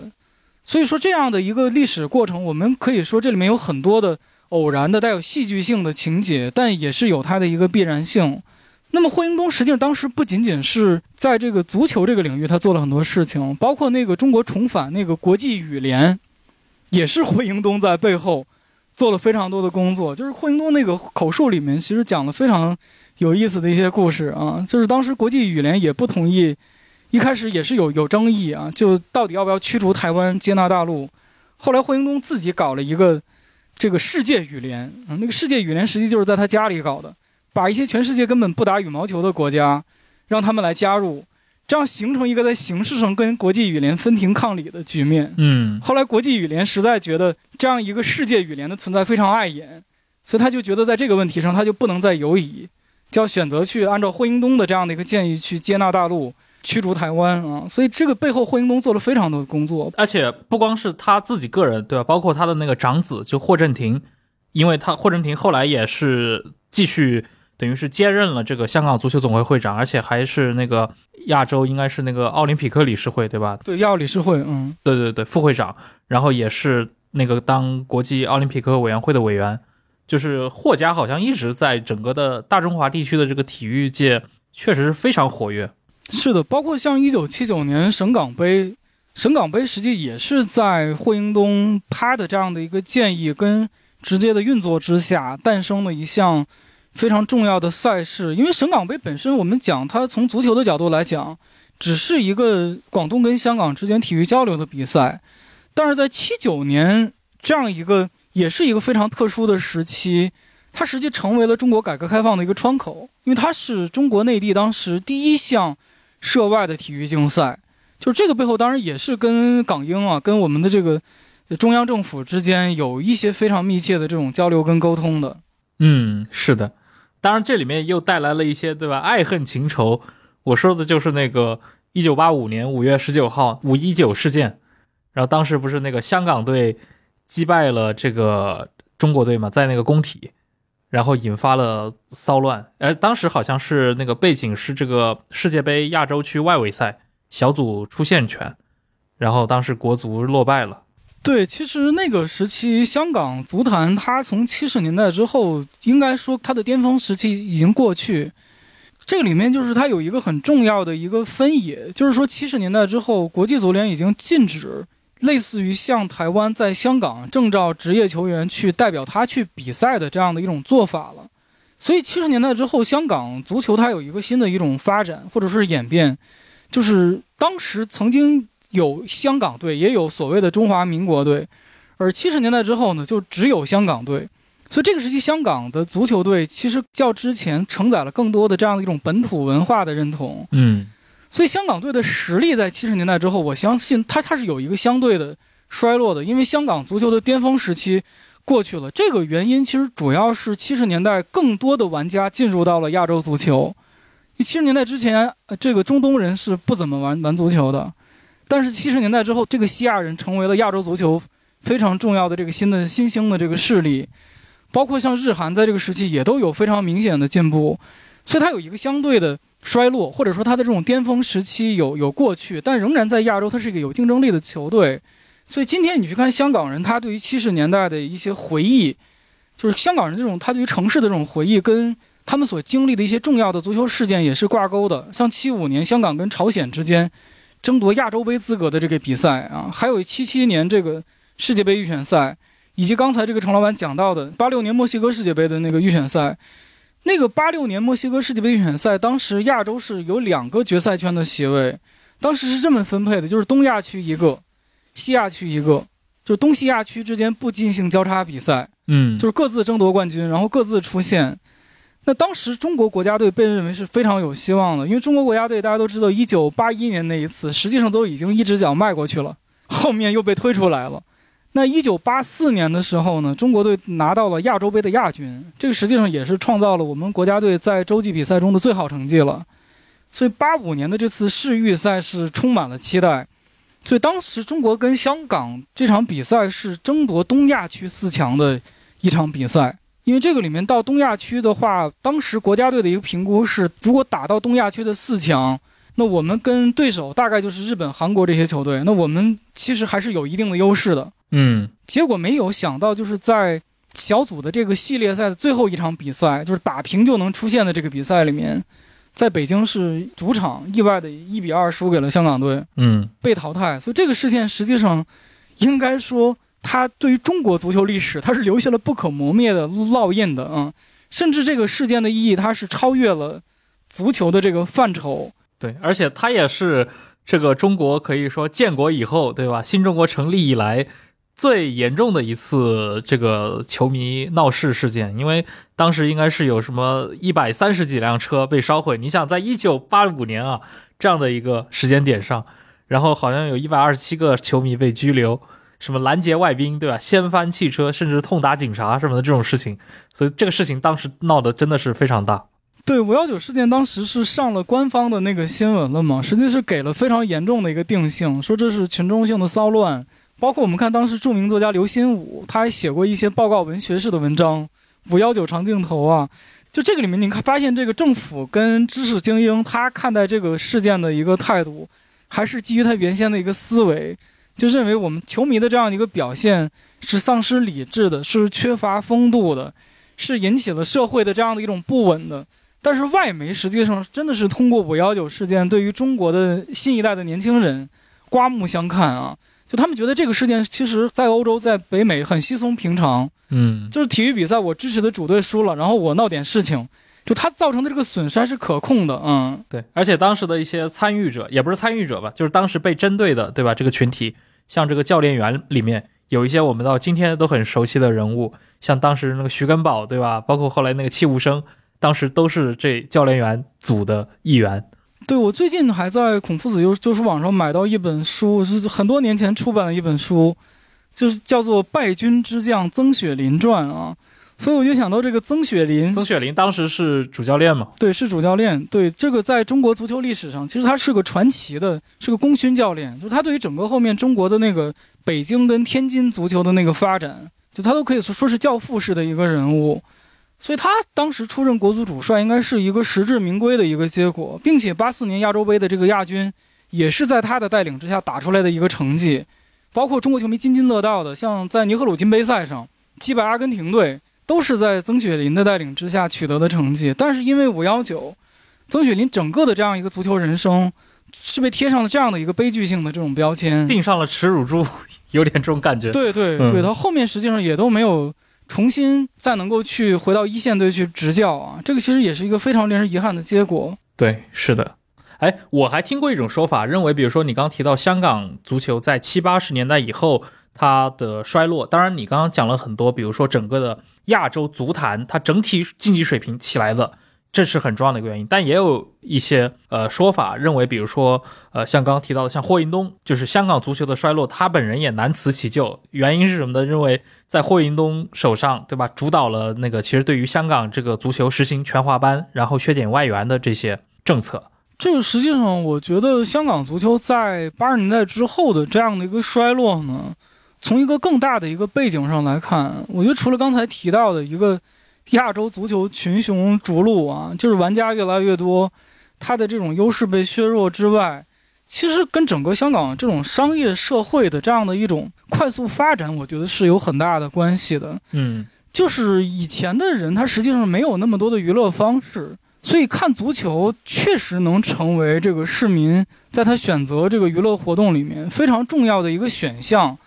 所以说，这样的一个历史过程，我们可以说这里面有很多的偶然的、带有戏剧性的情节，但也是有它的一个必然性。那么霍英东实际上当时不仅仅是在这个足球这个领域，他做了很多事情，包括那个中国重返那个国际羽联，也是霍英东在背后做了非常多的工作。就是霍英东那个口述里面，其实讲了非常有意思的一些故事啊。就是当时国际羽联也不同意，一开始也是有有争议啊，就到底要不要驱逐台湾接纳大陆。后来霍英东自己搞了一个这个世界羽联，那个世界羽联实际就是在他家里搞的。把一些全世界根本不打羽毛球的国家，让他们来加入，这样形成一个在形式上跟国际羽联分庭抗礼的局面。嗯后来国际羽联实在觉得这样一个世界羽联的存在非常碍眼，所以他就觉得在这个问题上他就不能再犹疑，就要选择去按照霍英东的这样的一个建议去接纳大陆，驱逐台湾啊。所以这个背后霍英东做了非常多的工作。而且不光是他自己个人，对吧？包括他的那个长子就霍震霆，因为他霍震霆后来也是继续。等于是接任了这个香港足球总会会长，而且还是那个亚洲应该是那个奥林匹克理事会，对吧？对，亚奥理事会，嗯，对对对，副会长，然后也是那个当国际奥林匹克委员会的委员。就是霍家好像一直在整个的大中华地区的这个体育界确实是非常活跃。是的，包括像一九七九年省港杯，省港杯实际也是在霍英东他的这样的一个建议跟直接的运作之下诞生的一项。非常重要的赛事，因为省港杯本身，我们讲它从足球的角度来讲，只是一个广东跟香港之间体育交流的比赛，但是在七九年这样一个也是一个非常特殊的时期，它实际成为了中国改革开放的一个窗口，因为它是中国内地当时第一项涉外的体育竞赛，就是这个背后当然也是跟港英啊，跟我们的这个中央政府之间有一些非常密切的这种交流跟沟通的。嗯，是的。当然，这里面又带来了一些，对吧？爱恨情仇。我说的就是那个一九八五年五月十九号五一九事件，然后当时不是那个香港队击败了这个中国队嘛，在那个工体，然后引发了骚乱。而当时好像是那个背景是这个世界杯亚洲区外围赛小组出线权，然后当时国足落败了。对，其实那个时期香港足坛，它从七十年代之后，应该说它的巅峰时期已经过去。这里面就是它有一个很重要的一个分野，就是说七十年代之后，国际足联已经禁止类似于像台湾在香港证照职业球员去代表他去比赛的这样的一种做法了。所以七十年代之后，香港足球它有一个新的一种发展或者是演变，就是当时曾经。有香港队，也有所谓的中华民国队，而七十年代之后呢，就只有香港队。所以这个时期，香港的足球队其实较之前承载了更多的这样的一种本土文化的认同。嗯，所以香港队的实力在七十年代之后，我相信它它是有一个相对的衰落的，因为香港足球的巅峰时期过去了。这个原因其实主要是七十年代更多的玩家进入到了亚洲足球。七十年代之前，这个中东人是不怎么玩玩足球的。但是七十年代之后，这个西亚人成为了亚洲足球非常重要的这个新的新兴的这个势力，包括像日韩在这个时期也都有非常明显的进步，所以它有一个相对的衰落，或者说它的这种巅峰时期有有过去，但仍然在亚洲它是一个有竞争力的球队。所以今天你去看香港人，他对于七十年代的一些回忆，就是香港人这种他对于城市的这种回忆，跟他们所经历的一些重要的足球事件也是挂钩的。像七五年香港跟朝鲜之间。争夺亚洲杯资格的这个比赛啊，还有七七年这个世界杯预选赛，以及刚才这个程老板讲到的八六年墨西哥世界杯的那个预选赛，那个八六年墨西哥世界杯预选赛，当时亚洲是有两个决赛圈的席位，当时是这么分配的，就是东亚区一个，西亚区一个，就是东西亚区之间不进行交叉比赛，嗯，就是各自争夺冠军，然后各自出线。那当时中国国家队被认为是非常有希望的，因为中国国家队大家都知道，一九八一年那一次实际上都已经一只脚迈过去了，后面又被推出来了。那一九八四年的时候呢，中国队拿到了亚洲杯的亚军，这个实际上也是创造了我们国家队在洲际比赛中的最好成绩了。所以八五年的这次世预赛是充满了期待。所以当时中国跟香港这场比赛是争夺东亚区四强的一场比赛。因为这个里面到东亚区的话，当时国家队的一个评估是，如果打到东亚区的四强，那我们跟对手大概就是日本、韩国这些球队，那我们其实还是有一定的优势的。嗯，结果没有想到，就是在小组的这个系列赛的最后一场比赛，就是打平就能出线的这个比赛里面，在北京是主场意外的一比二输给了香港队，嗯，被淘汰。所以这个事件实际上，应该说。它对于中国足球历史，它是留下了不可磨灭的烙印的啊！甚至这个事件的意义，它是超越了足球的这个范畴。对，而且它也是这个中国可以说建国以后，对吧？新中国成立以来最严重的一次这个球迷闹事事件，因为当时应该是有什么一百三十几辆车被烧毁。你想，在一九八五年啊这样的一个时间点上，然后好像有一百二十七个球迷被拘留。什么拦截外宾，对吧？掀翻汽车，甚至痛打警察什么的这种事情，所以这个事情当时闹得真的是非常大。对五幺九事件，当时是上了官方的那个新闻了嘛？实际是给了非常严重的一个定性，说这是群众性的骚乱。包括我们看当时著名作家刘心武，他还写过一些报告文学式的文章，《五幺九长镜头》啊。就这个里面，你看发现这个政府跟知识精英他看待这个事件的一个态度，还是基于他原先的一个思维。就认为我们球迷的这样一个表现是丧失理智的，是缺乏风度的，是引起了社会的这样的一种不稳的。但是外媒实际上真的是通过五幺九事件，对于中国的新一代的年轻人刮目相看啊！就他们觉得这个事件其实，在欧洲、在北美很稀松平常。嗯，就是体育比赛，我支持的主队输了，然后我闹点事情。就它造成的这个损失是可控的，嗯，对，而且当时的一些参与者也不是参与者吧，就是当时被针对的，对吧？这个群体，像这个教练员里面有一些我们到今天都很熟悉的人物，像当时那个徐根宝，对吧？包括后来那个戚务生，当时都是这教练员组的一员。对我最近还在孔夫子就就是网上买到一本书，是很多年前出版的一本书，就是叫做《败军之将曾雪林传》啊。所以我就想到这个曾雪林，曾雪林当时是主教练嘛？对，是主教练。对，这个在中国足球历史上，其实他是个传奇的，是个功勋教练。就是他对于整个后面中国的那个北京跟天津足球的那个发展，就他都可以说说是教父式的一个人物。所以他当时出任国足主帅，应该是一个实至名归的一个结果，并且八四年亚洲杯的这个亚军，也是在他的带领之下打出来的一个成绩。包括中国球迷津津乐道的，像在尼赫鲁金杯赛上击败阿根廷队。都是在曾雪林的带领之下取得的成绩，但是因为五幺九，曾雪林整个的这样一个足球人生，是被贴上了这样的一个悲剧性的这种标签，钉上了耻辱柱，[LAUGHS] 有点这种感觉。对对对，他后面实际上也都没有重新再能够去回到一线队去执教啊，这个其实也是一个非常令人遗憾的结果。对，是的。哎，我还听过一种说法，认为比如说你刚提到香港足球在七八十年代以后它的衰落，当然你刚刚讲了很多，比如说整个的。亚洲足坛它整体竞技水平起来了，这是很重要的一个原因。但也有一些呃说法认为，比如说呃像刚刚提到的，像霍英东，就是香港足球的衰落，他本人也难辞其咎。原因是什么呢？认为在霍英东手上，对吧？主导了那个其实对于香港这个足球实行全华班，然后削减外援的这些政策。这个实际上，我觉得香港足球在八十年代之后的这样的一个衰落呢。从一个更大的一个背景上来看，我觉得除了刚才提到的一个亚洲足球群雄逐鹿啊，就是玩家越来越多，它的这种优势被削弱之外，其实跟整个香港这种商业社会的这样的一种快速发展，我觉得是有很大的关系的。嗯，就是以前的人他实际上没有那么多的娱乐方式，所以看足球确实能成为这个市民在他选择这个娱乐活动里面非常重要的一个选项。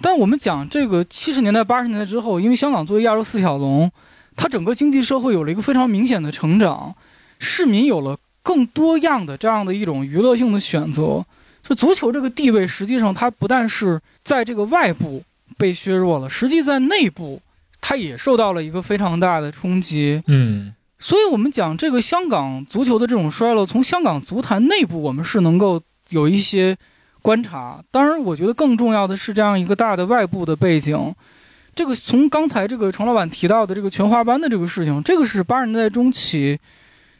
但我们讲这个七十年代、八十年代之后，因为香港作为亚洲四小龙，它整个经济社会有了一个非常明显的成长，市民有了更多样的这样的一种娱乐性的选择。就足球这个地位，实际上它不但是在这个外部被削弱了，实际在内部它也受到了一个非常大的冲击。嗯所以，我们讲这个香港足球的这种衰落，从香港足坛内部，我们是能够有一些观察。当然，我觉得更重要的是这样一个大的外部的背景。这个从刚才这个程老板提到的这个全华班的这个事情，这个是八十年代中期，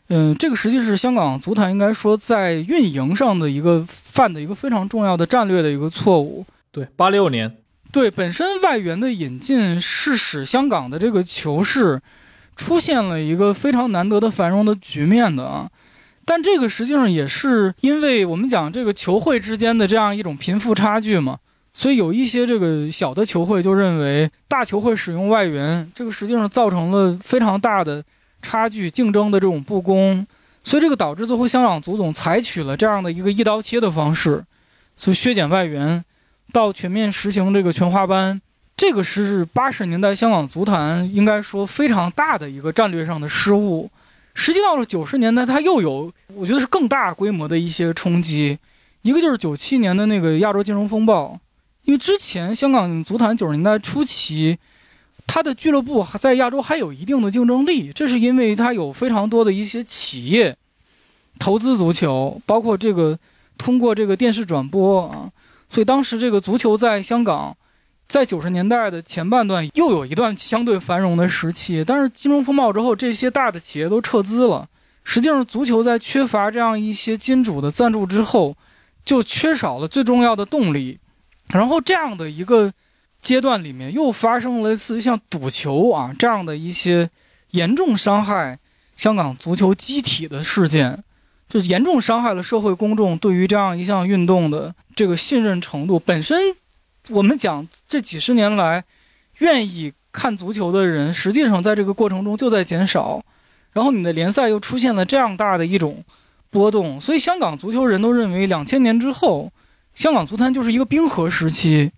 嗯，这个实际是香港足坛应该说在运营上的一个犯的一个非常重要的战略的一个错误。对，八六年，对，本身外援的引进是使香港的这个球市出现了一个非常难得的繁荣的局面的啊。但这个实际上也是因为我们讲这个球会之间的这样一种贫富差距嘛，所以有一些这个小的球会就认为大球会使用外援，这个实际上造成了非常大的差距，竞争的这种不公，所以这个导致最后香港足总采取了这样的一个一刀切的方式，所以削减外援。到全面实行这个全华班，这个是八十年代香港足坛应该说非常大的一个战略上的失误。实际到了九十年代，它又有我觉得是更大规模的一些冲击。一个就是九七年的那个亚洲金融风暴，因为之前香港足坛九十年代初期，它的俱乐部在亚洲还有一定的竞争力，这是因为它有非常多的一些企业投资足球，包括这个通过这个电视转播啊。所以当时这个足球在香港，在九十年代的前半段又有一段相对繁荣的时期。但是金融风暴之后，这些大的企业都撤资了。实际上，足球在缺乏这样一些金主的赞助之后，就缺少了最重要的动力。然后这样的一个阶段里面，又发生了一次像赌球啊这样的一些严重伤害香港足球机体的事件。就严重伤害了社会公众对于这样一项运动的这个信任程度。本身，我们讲这几十年来，愿意看足球的人，实际上在这个过程中就在减少。然后你的联赛又出现了这样大的一种波动，所以香港足球人都认为，两千年之后，香港足坛就是一个冰河时期，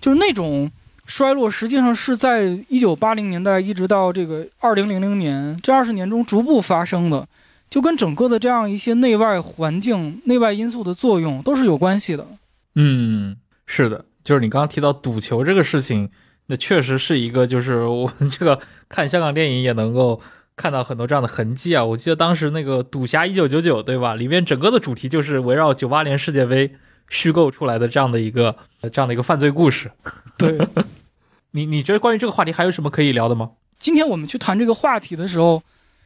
就是那种衰落，实际上是在一九八零年代一直到这个二零零零年这二十年中逐步发生的。就跟整个的这样一些内外环境、内外因素的作用都是有关系的。嗯，是的，就是你刚刚提到赌球这个事情，那确实是一个，就是我们这个看香港电影也能够看到很多这样的痕迹啊。我记得当时那个《赌侠一九九九》，对吧？里面整个的主题就是围绕九八年世界杯虚构出来的这样的一个 [LAUGHS] 这样的一个犯罪故事。对，你你觉得关于这个话题还有什么可以聊的吗？今天我们去谈这个话题的时候。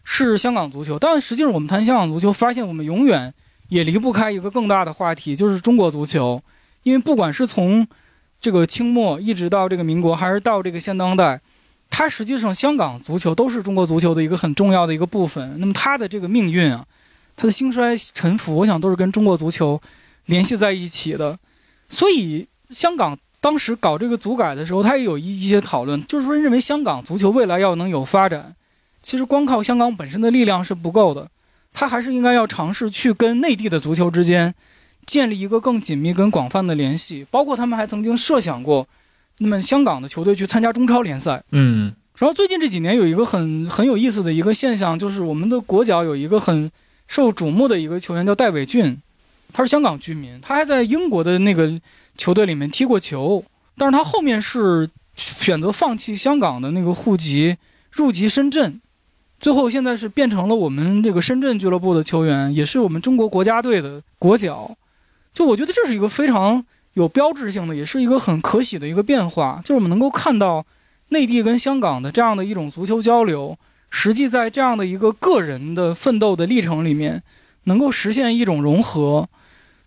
是香港足球，但实际上我们谈香港足球，发现我们永远也离不开一个更大的话题，就是中国足球。因为不管是从这个清末一直到这个民国，还是到这个现当代，它实际上香港足球都是中国足球的。一个很重要的一个部分。那么它的这个命运啊，它的。兴衰沉浮，我想都是跟中国足球联系在一起的。所以香港当时搞这个足改的时候，它也有一一些讨论，就是说认为香港足球未来要能有发展。其实光靠香港本身的力量是不够的，他还是应该要尝试去跟内地的。足球之间建立一个更紧密、跟广泛的联系。包括他们还曾经设想过，那么香港的球队去参加中超联赛。嗯，然后最近这几年有一个很很有意思的一个现象，就是我们的国脚有一个很受瞩目的一个球员叫戴伟俊，他是香港居民，他还在英国的那个球队里面踢过球，但是他后面是选择放弃香港的那个户籍，入籍深圳。最后，现在是变成了我们这个深圳俱乐部的球员，也是我们中国国家队的国脚。就我觉得这是一个非常有标志性的，也是一个很可喜的一个变化。就是我们能够看到内地跟香港的这样的一种足球交流，实际在这样的一个个人的奋斗的历程里面，能够实现一种融合。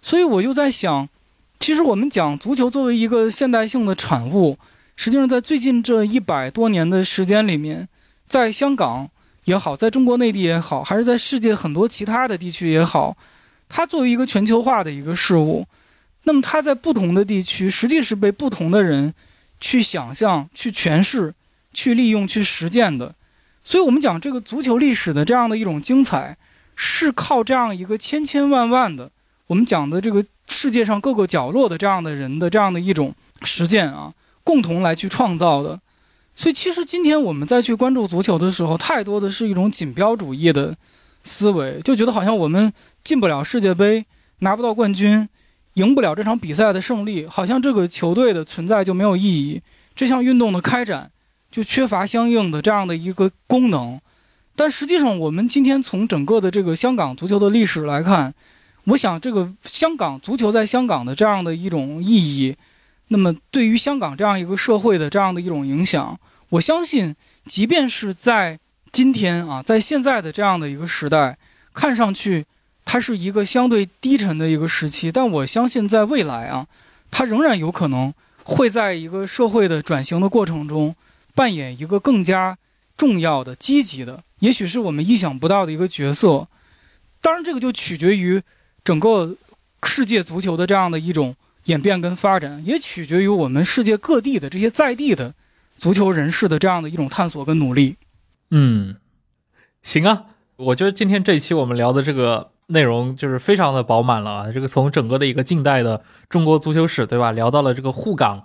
所以我就在想，其实我们讲足球作为一个现代性的产物，实际上在最近这一百多年的时间里面，在香港。也好，在中国内地也好，还是在世界很多其他的地区也好，它作为一个全球化的一个事物，那么它在不同的地区，实际是被不同的人去想象、去诠释、去利用、去实践的。所以，我们讲这个足球历史的这样的一种精彩，是靠这样一个千千万万的我们讲的这个世界上各个角落的这样的人的这样的一种实践啊，共同来去创造的。所以其实今天我们再去关注足球的时候，太多的是一种锦标主义的思维，就觉得好像我们进不了世界杯，拿不到冠军，赢不了这场比赛的胜利，好像这个球队的存在就没有意义，这项运动的开展就缺乏相应的这样的一个功能。但实际上，我们今天从整个的这个香港足球的历史来看，我想这个香港足球在香港的这样的一种意义，那么对于香港这样一个社会的这样的一种影响，我相信，即便是在今天啊，在现在的这样的一个时代，看上去它是一个相对低沉的一个时期，但我相信在未来啊，它仍然有可能会在一个社会的转型的过程中，扮演一个更加重要的、积极的。也许是我们意想不到的一个角色，当然这个就取决于整个世界足球的这样的一种演变跟发展，也取决于我们世界各地的这些在地的足球人士的这样的一种探索跟努力。嗯，行啊，我觉得今天这一期我们聊的这个内容就是非常的饱满了啊，这个从整个的一个近代的中国足球史，对吧？聊到了这个沪港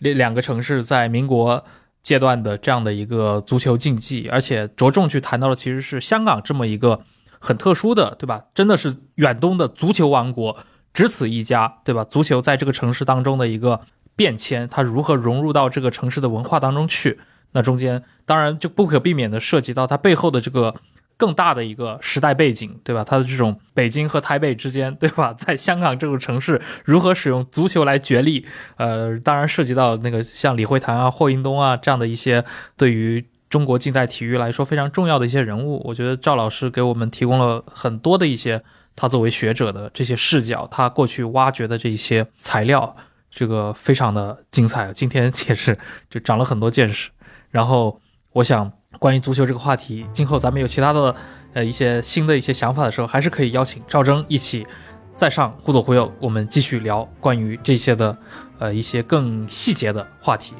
这两个城市在民国。阶段的这样的一个足球竞技，而且着重去谈到的其实是香港这么一个很特殊的，对吧？真的是远东的足球王国，只此一家，对吧？足球在这个城市当中的一个变迁，它如何融入到这个城市的文化当中去？那中间当然就不可避免的涉及到它背后的这个。更大的一个时代背景，对吧？它的这种北京和台北之间，对吧？在香港这个城市如何使用足球来角力？[LAUGHS] 呃，当然涉及到那个像李惠堂啊、霍英东啊这样的一些对于中国近代体育来说非常重要的一些人物。我觉得赵老师给我们提供了很多的一些他作为学者的这些视角，他过去挖掘的这些材料，这个非常的精彩。今天也是就长了很多见识。然后我想。关于足球这个话题，今后咱们有其他的呃一些新的一些想法的时候，还是可以邀请赵征一起再上互左忽右，我们继续聊关于这些的呃一些更细节的话题。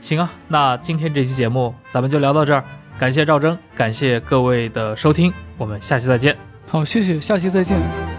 行啊，那今天这期节目咱们就聊到这儿，感谢赵征，感谢各位的收听，我们下期再见。好，谢谢，下期再见。